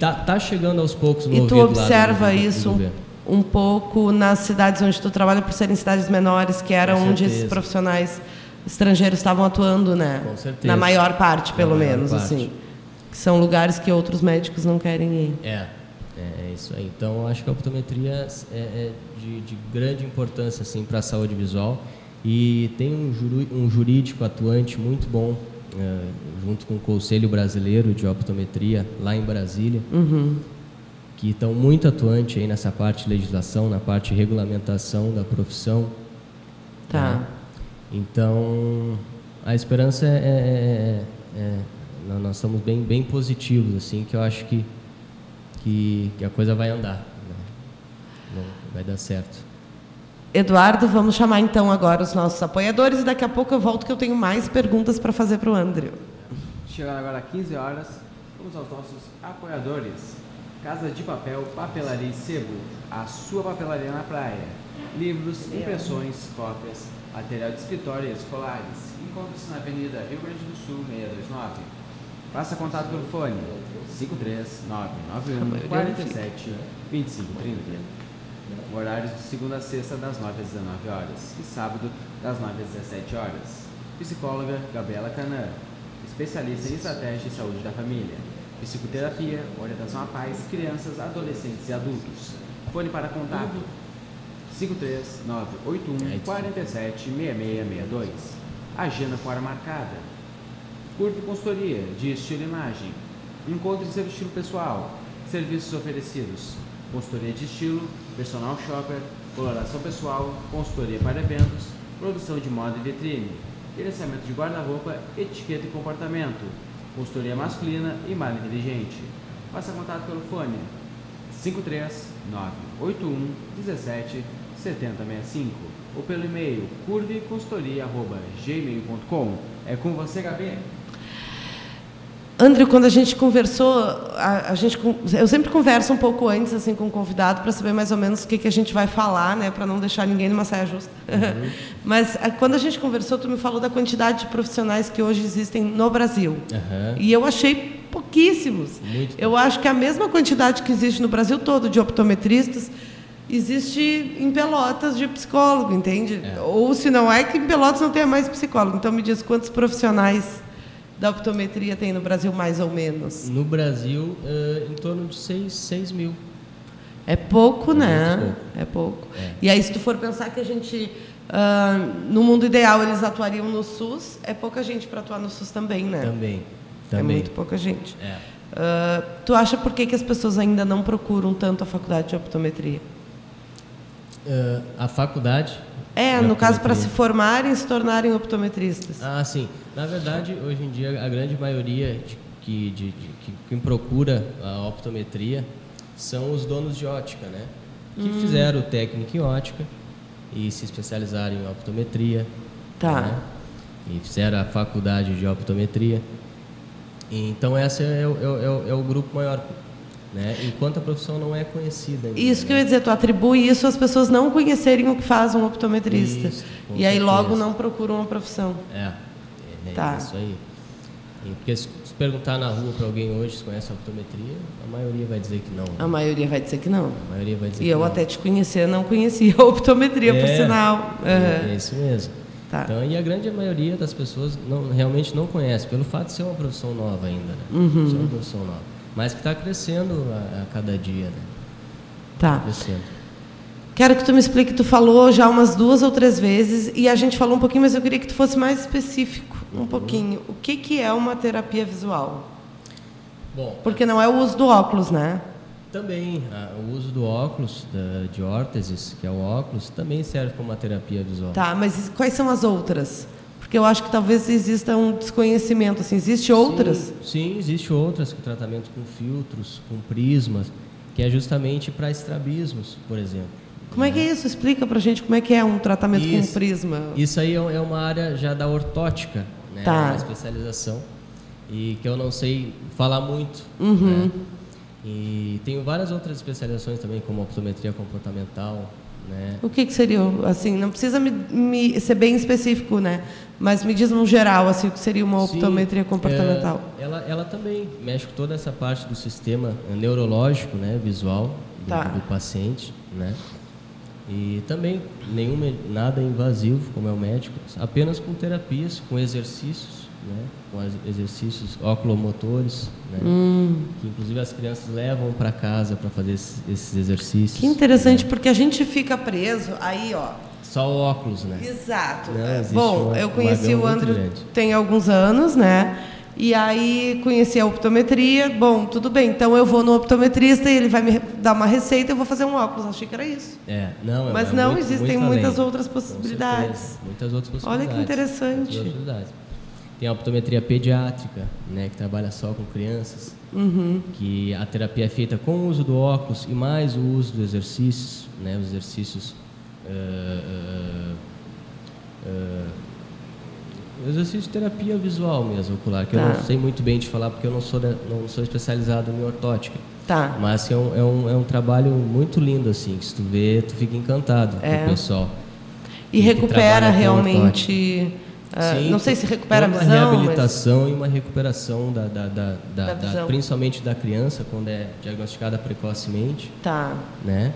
tá, tá chegando aos poucos no E tu observa do, isso um, pouco nas cidades onde tu trabalha, por serem cidades menores, que era onde esses profissionais estrangeiros estavam atuando, né? Com certeza. Na maior parte, pelo menos, parte. assim. Que são lugares que outros médicos não querem ir. É, é, é isso aí. Então, acho que a optometria é, é de, de, grande importância assim, para a saúde visual e tem um, juru, um jurídico atuante muito bom junto com o Conselho Brasileiro de Optometria lá em Brasília, uhum. que estão muito atuantes aí nessa parte de legislação, na parte de regulamentação da profissão. Tá. Né? Então, a esperança é, é, é, é nós estamos bem, bem positivos, assim, que eu acho que, que, que a coisa vai andar, né? vai dar certo. Eduardo, vamos chamar então agora os nossos apoiadores e daqui a pouco eu volto que eu tenho mais perguntas para fazer para o André. Chegando agora 15 horas, vamos aos nossos apoiadores. Casa de Papel, Papelaria e Sebo, a sua papelaria na praia. Livros, impressões, cópias, material de escritório e escolares. Encontre-se na Avenida Rio Grande do Sul, 629. Faça contato pelo fone 53991 47 2530. Horários de segunda a sexta, das 9 às 19 horas. E sábado, das 9 às 17 horas. Psicóloga Gabriela Canã. Especialista em estratégia e saúde da família. Psicoterapia, orientação a pais, crianças, adolescentes e adultos. Fone para contato 53981 47 6662. Agenda fora marcada. Curva consultoria de estilo e imagem. Encontre seu estilo pessoal. Serviços oferecidos consultoria de estilo, personal shopper, coloração pessoal, consultoria para eventos, produção de moda e vitrine, gerenciamento de guarda-roupa, etiqueta e comportamento, consultoria masculina e malha inteligente. Faça contato pelo fone 53981 17 7065 ou pelo e-mail curveconsultoria.gmail.com. É com você, Gabi? André, quando a gente conversou, a, a, gente, eu sempre converso um pouco antes assim com o convidado para saber mais ou menos o que, que a gente vai falar, né, para não deixar ninguém numa saia justa. Uhum. Mas a, quando a gente conversou, tu me falou da quantidade de profissionais que hoje existem no Brasil. Uhum. E eu achei pouquíssimos. Muito eu acho que a mesma quantidade que existe no Brasil todo de optometristas existe em Pelotas de psicólogo, entende? É. Ou se não é que em Pelotas não tenha mais psicólogo. Então me diz quantos profissionais da optometria tem no Brasil, mais ou menos? No Brasil, uh, em torno de 6, 6 mil. É pouco, é né? Pouco. É pouco. É. E aí, se tu for pensar que a gente, uh, no mundo ideal, eles atuariam no SUS, é pouca gente para atuar no SUS também, né? Também. É também. muito pouca gente. É. Uh, tu acha por que, que as pessoas ainda não procuram tanto a faculdade de optometria? Uh, a faculdade é, no caso, para se formarem e se tornarem optometristas. Ah, sim. Na verdade, hoje em dia, a grande maioria de, que, de, de, que quem procura a optometria são os donos de ótica, né? Que hum. fizeram técnica em ótica e se especializaram em optometria. Tá. Né? E fizeram a faculdade de optometria. Então, esse é o, é o, é o grupo maior né? Enquanto a profissão não é conhecida. Ainda, isso que né? eu ia dizer, tu atribui isso às pessoas não conhecerem o que faz um optometrista. Isso, e aí logo não procuram a profissão. É, é, tá. isso aí. E porque se perguntar na rua para alguém hoje se conhece a optometria, a maioria vai dizer que não. Né? A maioria vai dizer que não. A maioria vai dizer e que eu não. até te conhecer não conhecia a optometria, é, por sinal. É, é isso mesmo. Tá. Então, e a grande maioria das pessoas não, realmente não conhece, pelo fato de ser uma profissão nova ainda. Né? Uhum. Ser uma profissão nova mas que está crescendo a, a, cada dia, né? Tá. Crescendo. Quero que tu me explique, tu falou já umas duas ou três vezes e a gente falou um pouquinho, mas eu queria que tu fosse mais específico, um uhum. pouquinho. O que que é uma terapia visual? Bom, porque não é o uso do óculos, né? Também o uso do óculos da, de órteses, que é o óculos, também serve como uma terapia visual. Tá, mas quais são as outras? Porque eu acho que talvez exista um desconhecimento. Assim, existe outras? Sim, sim existe outras, que tratamento com filtros, com prismas, que é justamente para estrabismos, por exemplo. Como é que é isso? Explica para gente como é que é um tratamento isso, com prisma. Isso aí é, é uma área já da ortótica, né? Tá. uma especialização, e que eu não sei falar muito. Uhum. Né? E tenho várias outras especializações também, como optometria comportamental, né? O que, que seria, assim, não precisa me, me, ser bem específico, né? Mas me diz no geral, assim, o que seria uma optometria Sim, comportamental? É, ela, ela também mexe com toda essa parte do sistema neurológico, né, visual do, Tá. do paciente, né? E também nenhum nada invasivo, como é o médico, apenas com terapias, com exercícios, né? Com ex- exercícios oculomotores, né? Hum. Que inclusive as crianças levam para casa para fazer esses, esses exercícios. Que interessante, porque a gente fica preso aí, ó. Só o óculos, né? Exato. Bom, uma- eu conheci o André tem alguns anos, né? E aí conheci a optometria. Bom, tudo bem. Então eu vou no optometrista e ele vai me dar uma receita e eu vou fazer um óculos. Achei que era isso. É, não, é- Mas é não, muito- existem muito muitas outras possibilidades. certeza, Muitas outras Olha possibilidades. que interessante. Tem a optometria pediátrica, né, que trabalha só com crianças, Uhum. que a terapia é feita com o uso do óculos e mais o uso dos exercícios, né, os exercícios ah, ah, exercício de terapia visual mesmo, ocular, que eu Tá. não sei muito bem te falar porque eu não sou, não sou especializado em ortótica. Tá. Mas é um, é, um, é um trabalho muito lindo, assim, que se tu vê, tu fica encantado É. com o pessoal. E recupera realmente. Ah, Sim, não sei se recupera a toda visão. Uma mas- reabilitação e uma recuperação, da, da, da, da- Da principalmente da criança, quando é diagnosticada precocemente, Tá. né?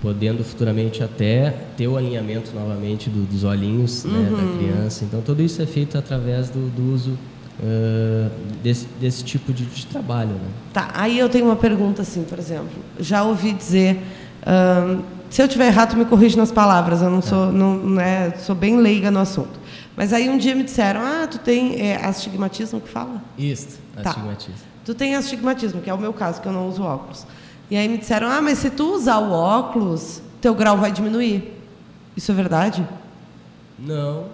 Podendo futuramente até ter o alinhamento novamente do- dos olhinhos né, Uhum. da criança. Então, tudo isso é feito através do, do uso ah, desse, desse tipo de, de trabalho, né? Tá, aí eu tenho uma pergunta assim, por exemplo. Já ouvi dizer, ahn, se eu tiver errado, me corrige nas palavras. Eu não sou, não, não é, sou bem leiga no assunto. Mas aí um dia me disseram, ah, tu tem é, astigmatismo que fala? Isso, Tá. astigmatismo. Tu tem astigmatismo, que é o meu caso, que eu não uso óculos. E aí me disseram, ah, mas se tu usar o óculos, teu grau vai diminuir. Isso é verdade? Não,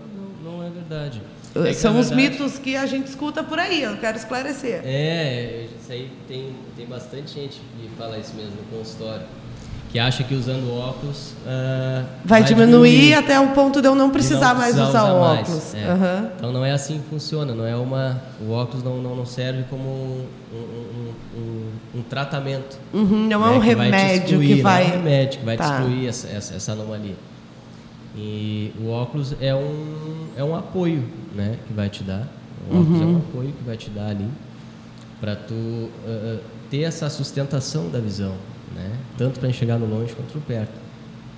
não, não é verdade. É que, São os mitos que a gente escuta por aí, eu quero esclarecer. É, isso aí tem, tem bastante gente que fala isso mesmo no consultório. Que acha que usando óculos. ah, Vai, diminuir, até o ponto de eu não precisar não mais precisar usar o mais. óculos. É. Aham. Então não é assim que funciona, não é uma. O óculos não, não, não serve como um, um, um- um tratamento. Uhum, não é né, um que vai remédio excluir, que vai. Não é um remédio que vai Tá. excluir essa, essa, essa anomalia. E o óculos é um, é um apoio né, que vai te dar. O óculos é Uhum. um apoio que vai te dar ali para tu ah, ter essa sustentação da visão, né? tanto para enxergar no longe quanto no perto.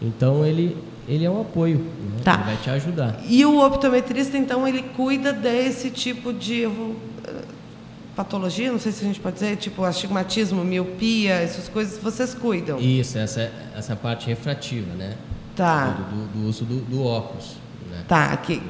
Então ele, ele é um apoio, né? Tá. ele vai te ajudar. E o optometrista, então, ele cuida desse tipo de vou, eh, patologia, não sei se a gente pode dizer, tipo astigmatismo, miopia, essas coisas, vocês cuidam. Isso, essa, essa parte refrativa, né? Tá. Do, do- do uso do, do óculos. Né? Tá, que,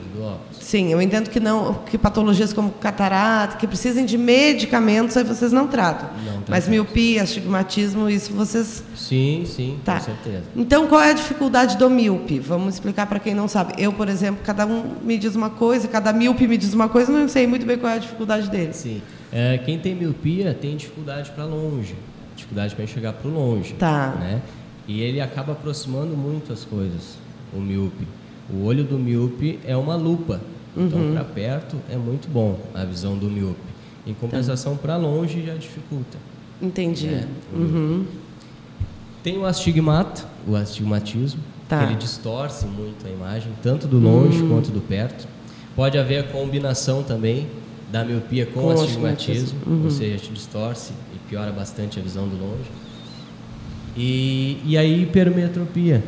sim, eu entendo que não, que patologias como catarata, que precisem de medicamentos, aí vocês não tratam. Não Mas miopia, astigmatismo, isso vocês Sim, sim, Tá. com certeza. Então, qual é a dificuldade do míope? Vamos explicar para quem não sabe. Eu, por exemplo, cada um me diz uma coisa, cada míope me diz uma coisa, não sei muito bem qual é a dificuldade deles. Sim. É, quem tem miopia tem dificuldade para longe, dificuldade para enxergar para longe. Tá. Né? E ele acaba aproximando muito as coisas, o míope. O olho do míope é uma lupa. Uhum. Então, para perto é muito bom a visão do míope. Em compensação, para longe já dificulta. Entendi. É. Uhum. Tem o astigmata, o astigmatismo, Tá. Que ele distorce muito a imagem, tanto do longe quanto do perto. Pode haver a combinação também da miopia com, Com o o astigmatismo, astigmatismo. Uhum. ou seja, te distorce e piora bastante a visão do longe. E, e a hipermetropia,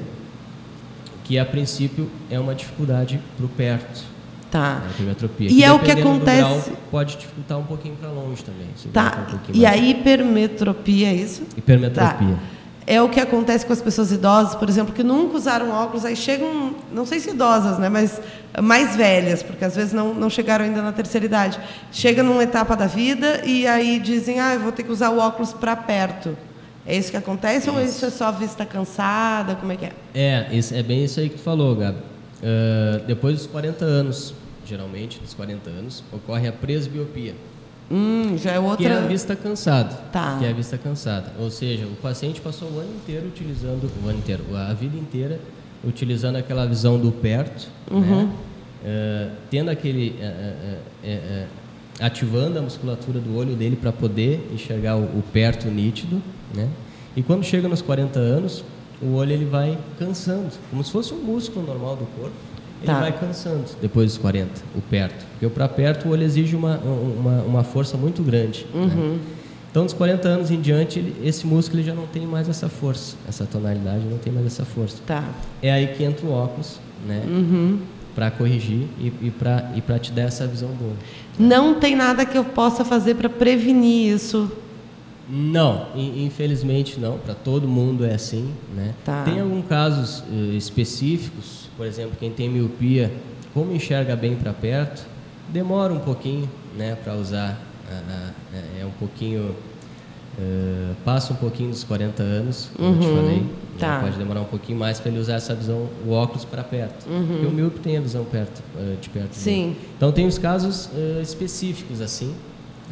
que a princípio é uma dificuldade para o perto. Tá. Hipermetropia. E é o que acontece- grau, pode dificultar um pouquinho para longe também. Tá. um E a hipermetropia, é isso? Hipermetropia. Tá. É o que acontece com as pessoas idosas, por exemplo, que nunca usaram óculos, aí chegam, não sei se idosas, né, mas mais velhas, porque às vezes não, não chegaram ainda na terceira idade. Chega numa etapa da vida e aí dizem, ah, eu vou ter que usar o óculos para perto. É isso que acontece ou isso é só vista cansada? Como é que é? É, isso- é bem isso aí que tu falou, Gabi. Ah, depois dos 40 anos, geralmente, dos 40 anos, ocorre a presbiopia, Hum, já é que é a outra. vista cansada. Tá. Que é a vista cansada. Ou seja, o paciente passou o ano inteiro utilizando, o ano inteiro, a vida inteira, utilizando aquela visão do perto, Uhum. né? Ah, tendo aquele, ah, ah, ativando a musculatura do olho dele para poder enxergar o, o perto nítido, né? E quando chega nos 40 anos, o olho ele vai cansando, como se fosse um músculo normal do corpo. Ele Tá. vai cansando depois dos 40, o perto. Porque para perto o olho exige uma, uma, uma força muito grande. né? Então, dos 40 anos em diante, ele- esse músculo ele já não tem mais essa força, essa tonalidade não tem mais essa força. Tá. É aí que entra o óculos, né? Para corrigir e, e para e pra te dar essa visão boa. Não tem nada que eu possa fazer para prevenir isso. Não, in- infelizmente não. Para todo mundo é assim, né? Tá. Tem alguns casos eh, específicos, por exemplo, quem tem miopia, como enxerga bem para perto, demora um pouquinho, né, para usar. ah, ah, é- um pouquinho eh, passa um pouquinho dos 40 anos, como eu te falei. né? tá. Pode demorar um pouquinho mais para ele usar essa visão, o óculos para perto. Porque o míope tem a visão perto, eh, de perto. Sim. Então tem os casos específicos assim.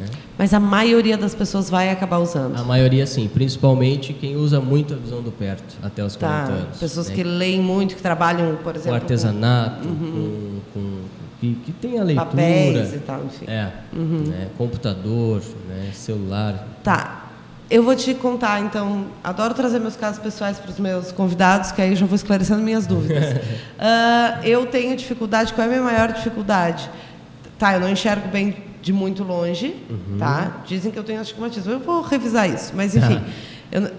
Né? Mas a maioria das pessoas vai acabar usando. A maioria sim, principalmente quem usa muito a visão do perto até os 40 Tá. anos. Pessoas né? que leem muito, que trabalham, por com exemplo, artesanato, com, com- que, que tem a com leitura, papéis e tal, enfim. é, né? computador, né? celular. Tá. Eu vou te contar, então. Adoro trazer meus casos pessoais para os meus convidados, que aí eu já vou esclarecendo minhas dúvidas. Ah, eu tenho dificuldade. Qual é a minha maior dificuldade? Tá, eu não enxergo bem de muito longe, tá? Dizem que eu tenho astigmatismo. Eu vou revisar isso, mas enfim. eu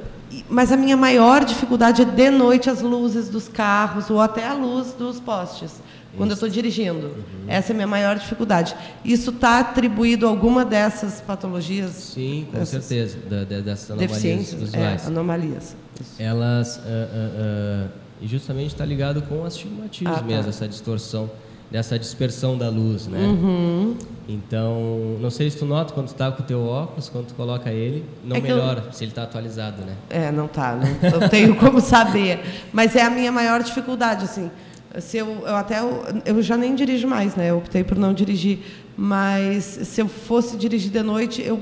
mas a minha maior dificuldade é de noite as luzes dos carros ou até a luz dos postes, quando eu estou dirigindo. Essa é a minha maior dificuldade. Isso está atribuído a alguma dessas patologias? Sim, com Essas certeza, da, da, dessas anomalias Deficiências, é, visuais. anomalias. Isso. Elas, ah, ah, e justamente está ligado com o astigmatismo Ah, tá. mesmo, essa distorção, dessa dispersão da luz, né? Uhum. Então, não sei se tu nota quando tu tá com o teu óculos, quando tu coloca ele, não É que eu- melhora se ele está atualizado, né? É, não tá, não, eu tenho como saber. Mas é a minha maior dificuldade, assim. Se eu, eu até eu já nem dirijo mais, né? Eu optei por não dirigir. Mas se eu fosse dirigir de noite, eu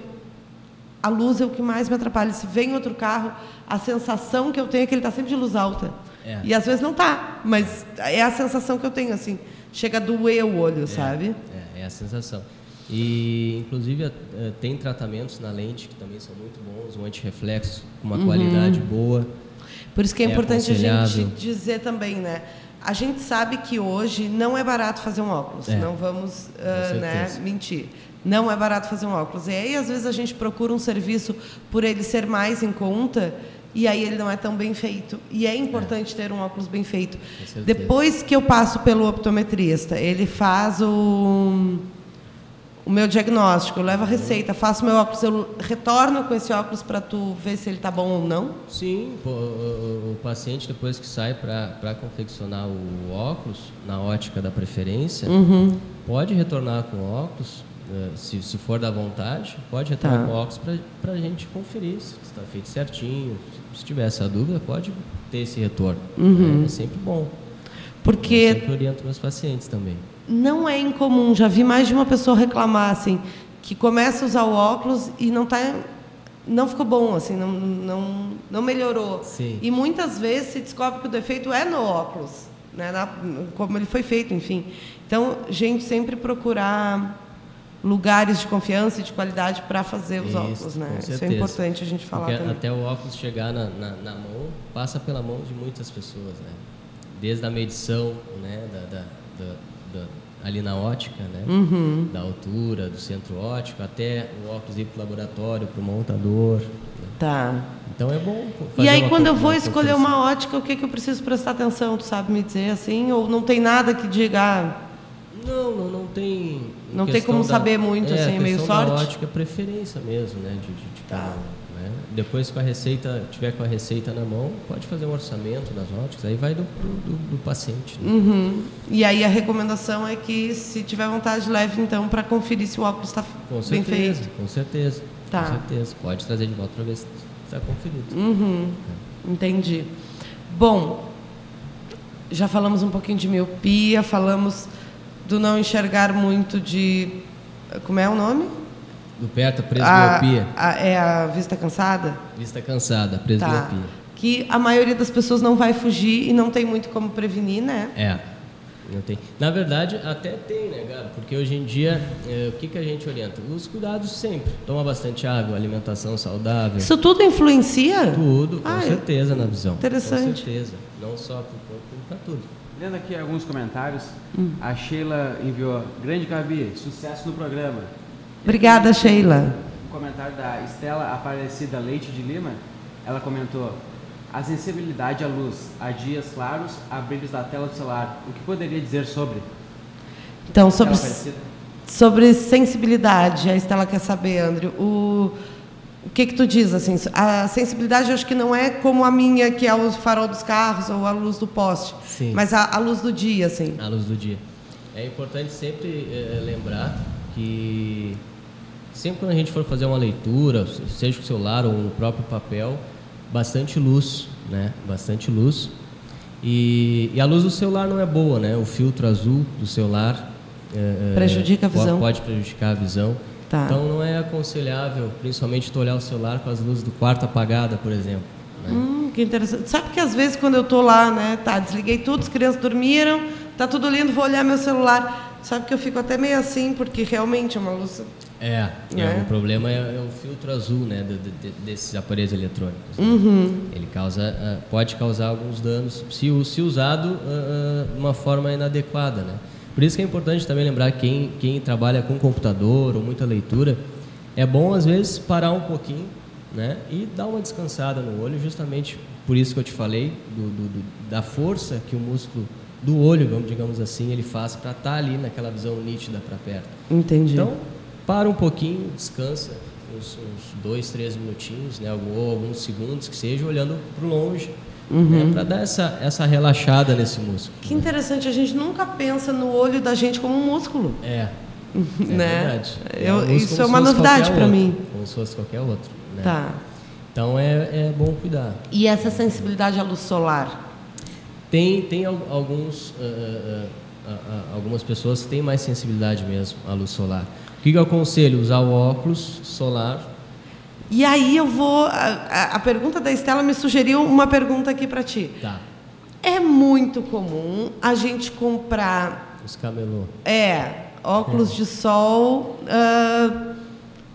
a luz é o que mais me atrapalha. Se vem outro carro, a sensação que eu tenho é que ele está sempre de luz alta. É. E às vezes não tá, mas é a sensação que eu tenho, assim. Chega a doer o olho, sabe? É, é a sensação. E, inclusive, eh, tem tratamentos na lente que também são muito bons, um antirreflexo com uma qualidade boa. Por isso que é, É importante a gente dizer também, né? A gente sabe que hoje não é barato fazer um óculos, É. não vamos ah, né, mentir. Não é barato fazer um óculos. E aí, às vezes, a gente procura um serviço por ele ser mais em conta e aí ele não é tão bem feito. E é importante ter um óculos bem feito. Depois que eu passo pelo optometrista, ele faz o, o meu diagnóstico, eu levo a receita, faço meu óculos, eu retorno com esse óculos para tu ver se ele tá bom ou não. Sim, pô, o, o paciente, depois que sai para confeccionar o óculos, na ótica da preferência, pode retornar com o óculos, se, se for da vontade, pode retornar Tá. com o óculos para a gente conferir se está feito certinho. Se tiver essa dúvida, pode ter esse retorno. É, é sempre bom. Eu Porque sempre oriento meus pacientes também. não é incomum, já vi mais de uma pessoa reclamar assim, que começa a usar o óculos e não tá não ficou bom assim, não não, não melhorou. Sim. E muitas vezes se descobre que o defeito é no óculos, né, na- como ele foi feito, enfim. Então, gente, sempre procurar lugares de confiança e de qualidade para fazer os Isso, óculos, né? Isso é importante a gente falar Porque também. até o óculos chegar na, na, na mão, passa pela mão de muitas pessoas, né? Desde a medição, né, da, da- da- ali na ótica, né? Uhum. Da altura, do centro óptico, até o óculos ir para o laboratório, para o montador. né? Tá. Então é bom E aí, quando eu vou escolher uma ótica, o que, que eu preciso prestar atenção? Tu sabe me dizer assim? Ou não tem nada que diga. Não, não, não tem. Não tem como saber muito, é, assim, a meio questão da sorte? ótica é preferência mesmo, né? De, de, de Tá. né? Depois, com a receita, tiver com a receita na mão, pode fazer um orçamento das óticas, aí vai do, do, do paciente. né? Uhum. E aí a recomendação é que, se tiver vontade, leve então para conferir se o óculos está bem certeza, feito. com certeza. Tá. Com certeza. Pode trazer de volta para ver se está conferido. Uhum. Entendi. Bom, já falamos um pouquinho de miopia, falamos do não enxergar muito de. Como é o nome? Do perto, a A, presbiopia. a- é a vista cansada? Vista cansada, Tá. presbiopia. Que a maioria das pessoas não vai fugir e não tem muito como prevenir, né? É. Não tem. Na verdade, até tem, né, Gabi? Porque hoje em dia, é, o que, que a gente orienta? Os cuidados sempre. Toma bastante água, alimentação saudável. Isso tudo influencia? Tudo, com certeza na visão. Interessante. Com certeza. Não só para o corpo, para tudo. Lendo aqui alguns comentários, a Sheila enviou: Grande Gabi, sucesso no programa. Obrigada, Sheila. Um comentário da Estela Aparecida Leite de Lima, ela comentou: A sensibilidade à luz, a dias claros, a brilhos da tela do celular. O que poderia dizer sobre? Então, sobre, sobre sensibilidade, a Estela quer saber, André, o, o que que tu diz, assim, a sensibilidade eu acho que não é como a minha, que é o farol dos carros ou a luz do poste, Sim. mas a, a luz do dia, assim. à luz do dia. É importante sempre eh, lembrar que sempre quando a gente for fazer uma leitura, seja com o celular ou no próprio papel, bastante luz, né? Bastante luz. E, e a luz do celular não é boa, né? O filtro azul do celular eh, Prejudica a visão. Pode prejudicar a visão. Tá. Então não é aconselhável, principalmente tu olhar o celular com as luzes do quarto apagada, por exemplo. né? Hum, que interessante. Sabe que às vezes quando eu tô lá, né, tá, desliguei tudo, as crianças dormiram, tá tudo lindo, vou olhar meu celular. Sabe que eu fico até meio assim, porque realmente é uma luz. É, é, É. o problema é, é o filtro azul, né, de- de- de- desses aparelhos eletrônicos. né? Uhum. Ele causa, ah, pode causar alguns danos se, se usado ah, ah, de uma forma inadequada, né? Por isso que é importante também lembrar quem quem trabalha com computador ou muita leitura, é bom às vezes parar um pouquinho, né, e dar uma descansada no olho, justamente por isso que eu te falei do, do- do- da força que o músculo do olho, vamos digamos assim, ele faz para estar ali naquela visão nítida para perto. Entendi. Então, para um pouquinho, descansa uns, uns dois, três minutinhos, né, ou alguns segundos que seja, olhando para longe, para dar essa, essa relaxada nesse músculo. que interessante, a gente nunca pensa no olho da gente como um músculo. É, é Né? verdade. Eu- um músculo isso é uma novidade outro, mim. Como se fosse qualquer outro. Né? Tá. Então é, é bom cuidar. E essa sensibilidade à luz solar? Tem, tem al- alguns, ah, ah, ah, algumas pessoas que têm mais sensibilidade mesmo à luz solar. O que, que eu aconselho? Usar o óculos solar E aí eu vou. A, a- pergunta da Estela me sugeriu uma pergunta aqui para ti. Tá. É muito comum a gente comprar Os camelô. é, óculos de sol ah,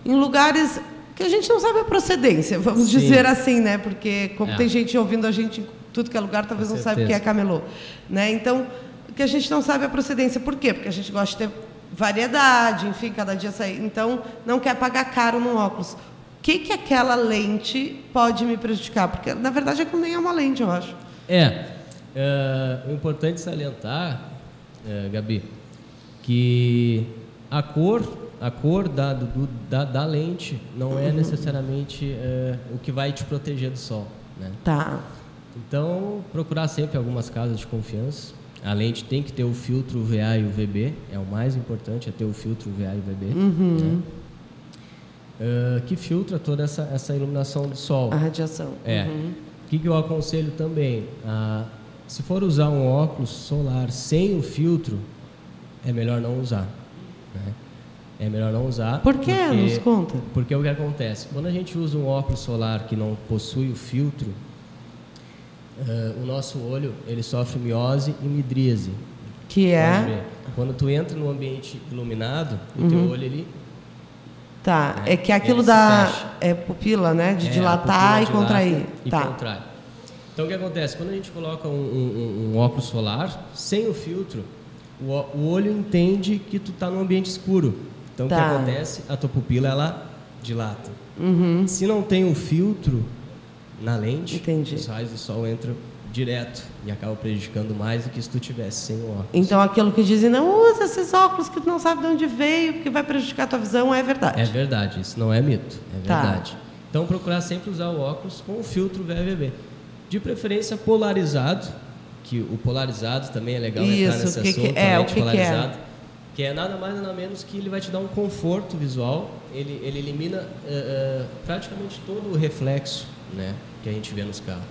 em lugares que a gente não sabe a procedência, vamos Sim. dizer assim, né? Porque como É. tem gente ouvindo a gente em tudo que é lugar, talvez Com não saiba o que é camelô, né? Então, que a gente não sabe a procedência. Por quê? Porque a gente gosta de ter variedade, enfim, cada dia sair. Então, não quer pagar caro num óculos. O que que aquela lente pode me prejudicar? Porque na verdade aquilo nem é uma lente, eu acho. É, é, o importante salientar, é, Gabi, que a cor, a cor da, do- da, da lente não é necessariamente é, o que vai te proteger do sol, né? Tá. Então, procurar sempre algumas casas de confiança. A lente tem que ter o filtro VA e o VB, é o mais importante, é ter o filtro VA e VB, né? É, que filtra toda essa, essa iluminação do sol. A radiação. É. Uhum. O que, que eu aconselho também? Ah, se for usar um óculos solar sem o filtro, é melhor não usar. né? É melhor não usar. Por quê? Porque, Nos conta. porque o que acontece? Quando a gente usa um óculos solar que não possui o filtro, ah, o nosso olho ele sofre miose e midríase. Que é. Quando tu entra num ambiente iluminado, o teu olho ele Tá. né? É que aquilo se da. É pupila, né? De É, dilatar e contrair. E tá. contrai. Então o que acontece? Quando a gente coloca um, um- um óculos solar, sem o filtro, o, o olho entende que tu está num ambiente escuro. Então o Tá. que acontece? A tua pupila ela dilata. Uhum. Se não tem o filtro na lente, Entendi. os raios do sol entram direto e acabam prejudicando mais do que se tu tivesse sem o óculos. Então aquilo que dizem, não usa esses óculos que tu não sabe de onde veio, porque vai prejudicar a tua visão, é verdade. É verdade, isso não é mito, é Tá. verdade. Então procurar sempre usar o óculos com o filtro VVB. De preferência polarizado, que o polarizado também é legal entrar Isso, nesse o que que- assunto, é, a o lente que que é? polarizado, que é nada mais nada menos que ele vai te dar um conforto visual, ele, ele elimina eh, eh, praticamente todo o reflexo né, que a gente vê nos carros.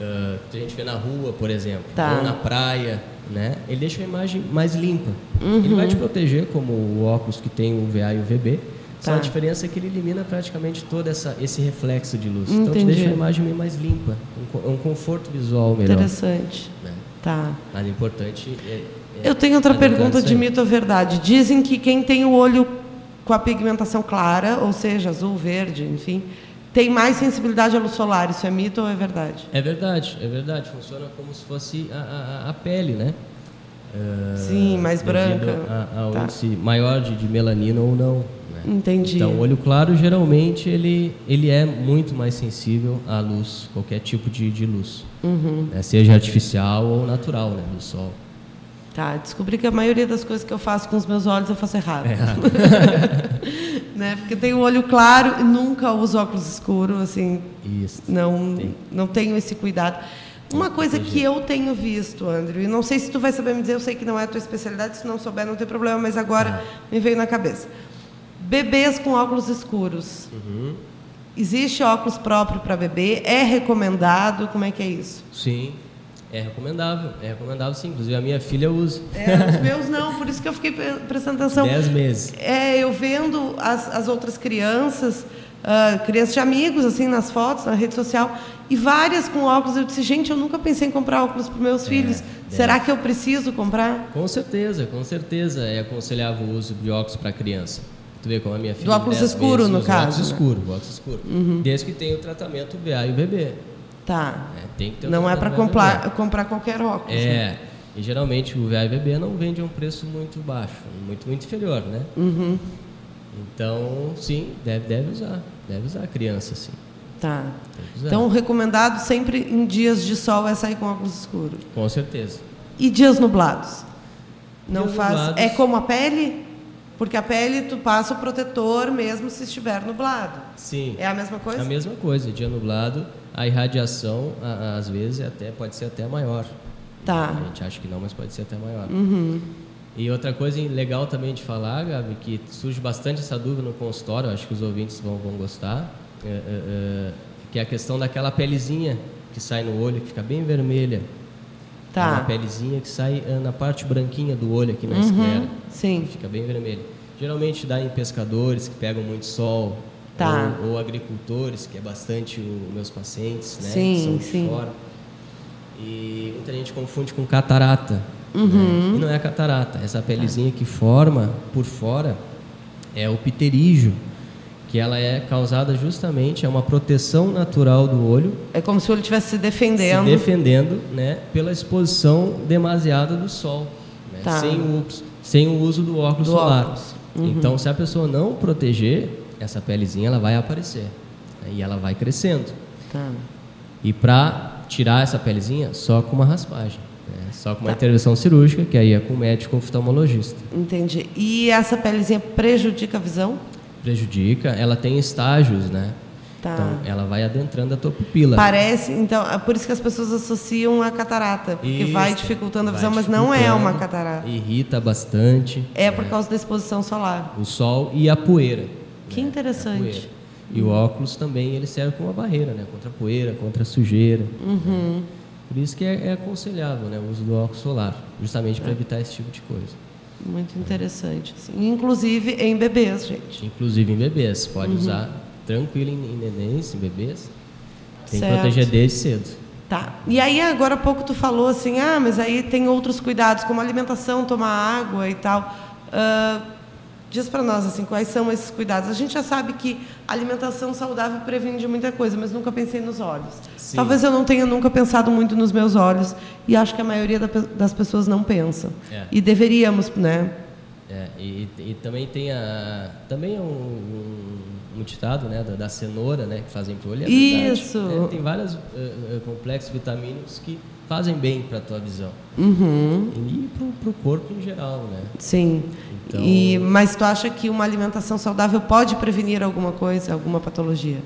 Ah, que a gente vê na rua, por exemplo, Tá. ou na praia, né? Ele deixa a imagem mais limpa. Uhum. Ele vai te proteger como o óculos que tem o VA e o VB. Só Tá. a diferença é que ele elimina praticamente todo essa, esse reflexo de luz. Então te Entendi. deixa a imagem meio mais limpa, um, um conforto visual melhor. Interessante. né? Tá. Mas o importante é Eu tenho outra pergunta de mito ou verdade. Dizem que quem tem o olho com a pigmentação clara, ou seja, azul, verde, enfim, tem mais sensibilidade à luz solar. Isso é mito ou é verdade? É verdade, é verdade. Funciona como se fosse a, a, a pele, né? Sim, mais branca. A, a tá. índice maior de, de, melanina ou não. Né? Entendi. Então, o olho claro, geralmente, ele, ele é muito mais sensível à luz, qualquer tipo de, de luz. Uhum. Né? Seja artificial ou natural, né? Do sol. Tá, descobri que a maioria das coisas que eu faço com os meus olhos eu faço errado. É. né? Porque tenho o olho claro e nunca uso óculos escuros, assim. Isso. Não, não tenho esse cuidado. Uma coisa que eu tenho visto, Andrew, e não sei se tu vai saber me dizer, eu sei que não é a tua especialidade, se não souber não tem problema, mas agora ah. me veio na cabeça. Bebês com óculos escuros. Uhum. Existe óculos próprio para bebê? É recomendado? Como é que é isso? Sim. É recomendável, é recomendável sim. Inclusive a minha filha usa. É, os meus não, por isso que eu fiquei prestando atenção. Dez meses. É, eu vendo as, as outras crianças, uh, crianças de amigos, assim, nas fotos, na rede social, e várias com óculos. Eu disse, gente, eu nunca pensei em comprar óculos para meus é, filhos. É. Será que eu preciso comprar? Com certeza, com certeza é aconselhável o uso de óculos para criança. Tu vê como a minha filha. Do óculos escuro, no caso. Óculos né? escuro, óculos escuro. Uhum. Desde que tenha o tratamento VA e o bebê. Tá. É, tem que ter não é para comprar, comprar qualquer óculos. É. Né? E geralmente o VA e bebê não vende a um preço muito baixo, muito, muito inferior, né? Uhum. Então, sim, deve, deve usar. Deve usar a criança, sim. Tá. Então, recomendado sempre em dias de sol é sair com óculos escuros. Com certeza. E dias nublados? Não dias faz. Nublados... É como a pele? Porque a pele tu passa o protetor mesmo se estiver nublado. Sim. É a mesma coisa? A mesma coisa. Dia nublado, a irradiação, às vezes, até, pode ser até maior. Tá. A gente acha que não, mas pode ser até maior. Uhum. E outra coisa legal também de falar, Gabi, que surge bastante essa dúvida no consultório, acho que os ouvintes vão, vão gostar, é, é, é, que é a questão daquela pelezinha que sai no olho, que fica bem vermelha. Tá. É uma pelezinha que sai é, na parte branquinha do olho aqui na uhum, esclera. Sim. Fica bem vermelha. Geralmente dá em pescadores que pegam muito sol, Tá. Ou, ou, agricultores, que é bastante os meus pacientes, né? Sim, que são de sim. fora. E muita gente confunde com catarata. Uhum. Né? E não é a catarata. Essa pelezinha tá. que forma por fora é o pterígio, que ela é causada justamente, é uma proteção natural do olho. É como se o olho estivesse se defendendo. Se defendendo, né? Pela exposição demasiada do sol. Né? Tá. Sem, o, sem o uso do óculos do solar. Óculos. Uhum. Então, se a pessoa não proteger, essa pelezinha ela vai aparecer né? e ela vai crescendo. Tá. E para tirar essa pelezinha, só com uma raspagem. Né? Só com uma tá. intervenção cirúrgica, que aí é com o médico oftalmologista. Entendi. E essa pelezinha prejudica a visão? Prejudica. Ela tem estágios, né? Tá. Então, ela vai adentrando a tua pupila. Parece, então, é por isso que as pessoas associam a catarata, porque Isso, vai dificultando a visão, mas não é uma catarata. Irrita bastante. É por né? causa da exposição solar. O sol e a poeira. Que né? interessante. E o óculos também ele serve como uma barreira, né? Contra a poeira, contra a sujeira. Uhum. Por isso que é, é, aconselhável, né? O uso do óculos solar, justamente para evitar esse tipo de coisa. Muito interessante. Assim. Inclusive em bebês, gente. Inclusive em bebês. Pode uhum. usar tranquilo em, em nenéns, em bebês. Tem certo. que proteger desde cedo. Tá. E aí, agora há pouco tu falou assim, ah, mas aí tem outros cuidados, como alimentação, tomar água e tal. Uh, diz para nós, assim, quais são esses cuidados. A gente já sabe que alimentação saudável previne de muita coisa, mas nunca pensei nos olhos. Sim. Talvez eu não tenha nunca pensado muito nos meus olhos, e acho que a maioria das pessoas não pensa. É. E deveríamos, né? É, e, e, também tem a também é um, um, ditado né da, da, cenoura né que fazem olho é isso né? tem vários uh, uh, complexos vitamínicos que fazem bem para a tua visão uhum. e para o corpo em geral né sim então... e mas tu acha que uma alimentação saudável pode prevenir alguma coisa alguma patologia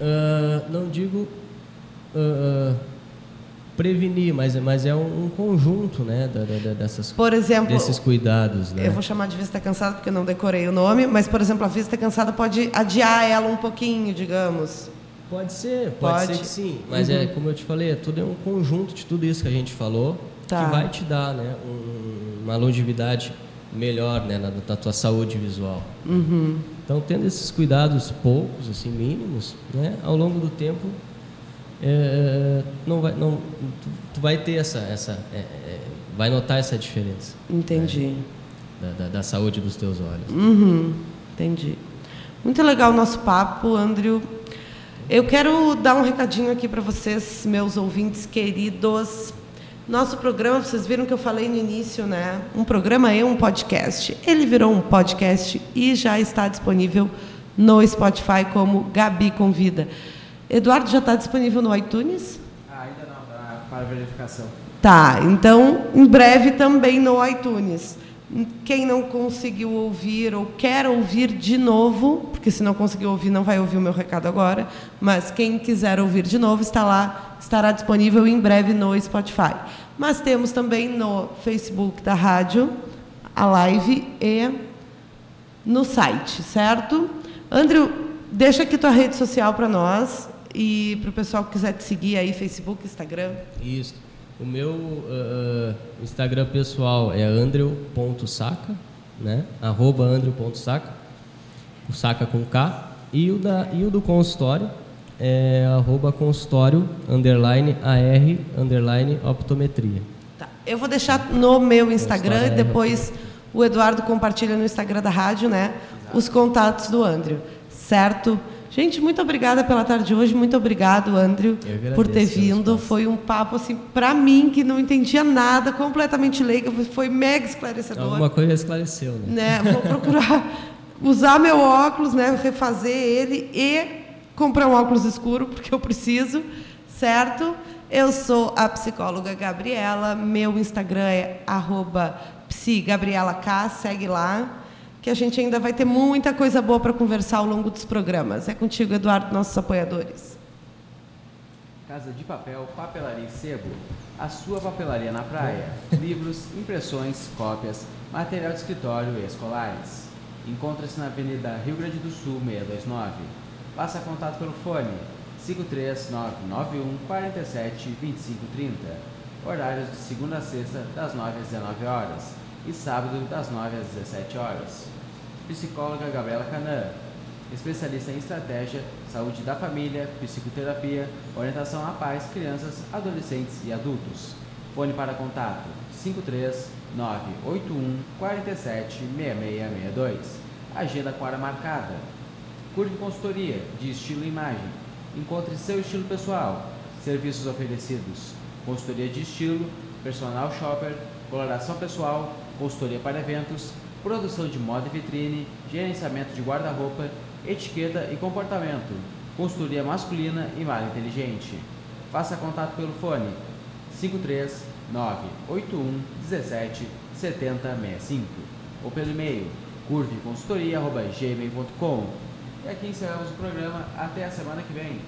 uh, não digo prevenir, mas, mas é um, um conjunto né, da, da, dessas, por exemplo, desses cuidados. Né? Eu vou chamar de vista cansada porque eu não decorei o nome, mas, por exemplo, a vista cansada pode adiar ela um pouquinho, digamos. Pode ser, pode, pode. ser que sim. Mas é, uhum. é como eu te falei, é tudo é um conjunto de tudo isso que a gente falou tá. que vai te dar né, um, uma longevidade melhor né, na, na tua saúde visual. Uhum. Então, tendo esses cuidados poucos, assim, mínimos, né, ao longo do tempo é, não vai, não, tu, tu, vai ter essa, essa é, é, vai notar essa diferença. Entendi. Né? Da, da, da, saúde dos teus olhos. Uhum, entendi. Muito legal o nosso papo, Andrew. Eu quero dar um recadinho aqui para vocês, meus ouvintes queridos. Nosso programa, vocês viram que eu falei no início, né? Um programa é um podcast. Ele virou um podcast e já está disponível no Spotify como Gabi Convida. Eduardo já está disponível no iTunes? Ah, ainda não, para verificação. Tá, então em breve também no iTunes. Quem não conseguiu ouvir ou quer ouvir de novo, porque se não conseguiu ouvir, não vai ouvir o meu recado agora, mas quem quiser ouvir de novo está lá, estará disponível em breve no Spotify. Mas temos também no Facebook da rádio a live e no site, certo? Andrew, deixa aqui tua rede social para nós e para o pessoal que quiser te seguir aí, Facebook, Instagram. Isso. O meu uh, Instagram pessoal é andrew.saca, né? Arroba andrew.saca, o saca com K. E o, da, e o do consultório é arroba consultório, underline, AR, underline, optometria. Tá. Eu vou deixar no meu Instagram e depois o Eduardo compartilha no Instagram da rádio, né? Os contatos do Andrew, certo? Gente, muito obrigada pela tarde de hoje. Muito obrigado, Andrew, por ter vindo. Foi um papo assim para mim que não entendia nada, completamente leiga, foi mega esclarecedor. Alguma coisa esclareceu, né? né? Vou procurar usar meu óculos, né, refazer ele e comprar um óculos escuro porque eu preciso, certo? Eu sou a psicóloga Gabriela. Meu Instagram é @psigabrielak, segue lá que a gente ainda vai ter muita coisa boa para conversar ao longo dos programas. É contigo, Eduardo, nossos apoiadores. Casa de Papel, Papelaria e Sebo. A sua papelaria na praia. Livros, impressões, cópias, material de escritório e escolares. Encontra-se na Avenida Rio Grande do Sul, 629. Faça contato pelo fone 53991 47 2530. Horários de segunda a sexta, das 9 às 19 horas e sábado das 9 às 17 horas. Psicóloga Gabriela Canã, especialista em estratégia, saúde da família, psicoterapia, orientação a pais, crianças, adolescentes e adultos. Fone para contato 53981 47 6662. Agenda com hora marcada. Curve consultoria de estilo e imagem. Encontre seu estilo pessoal. Serviços oferecidos: consultoria de estilo, personal shopper, coloração pessoal, consultoria para eventos, produção de moda e vitrine, gerenciamento de guarda-roupa, etiqueta e comportamento, consultoria masculina e malha inteligente. Faça contato pelo fone 53981 17 7065 ou pelo e-mail curveconsultoria.gmail.com. E aqui encerramos o programa. Até a semana que vem.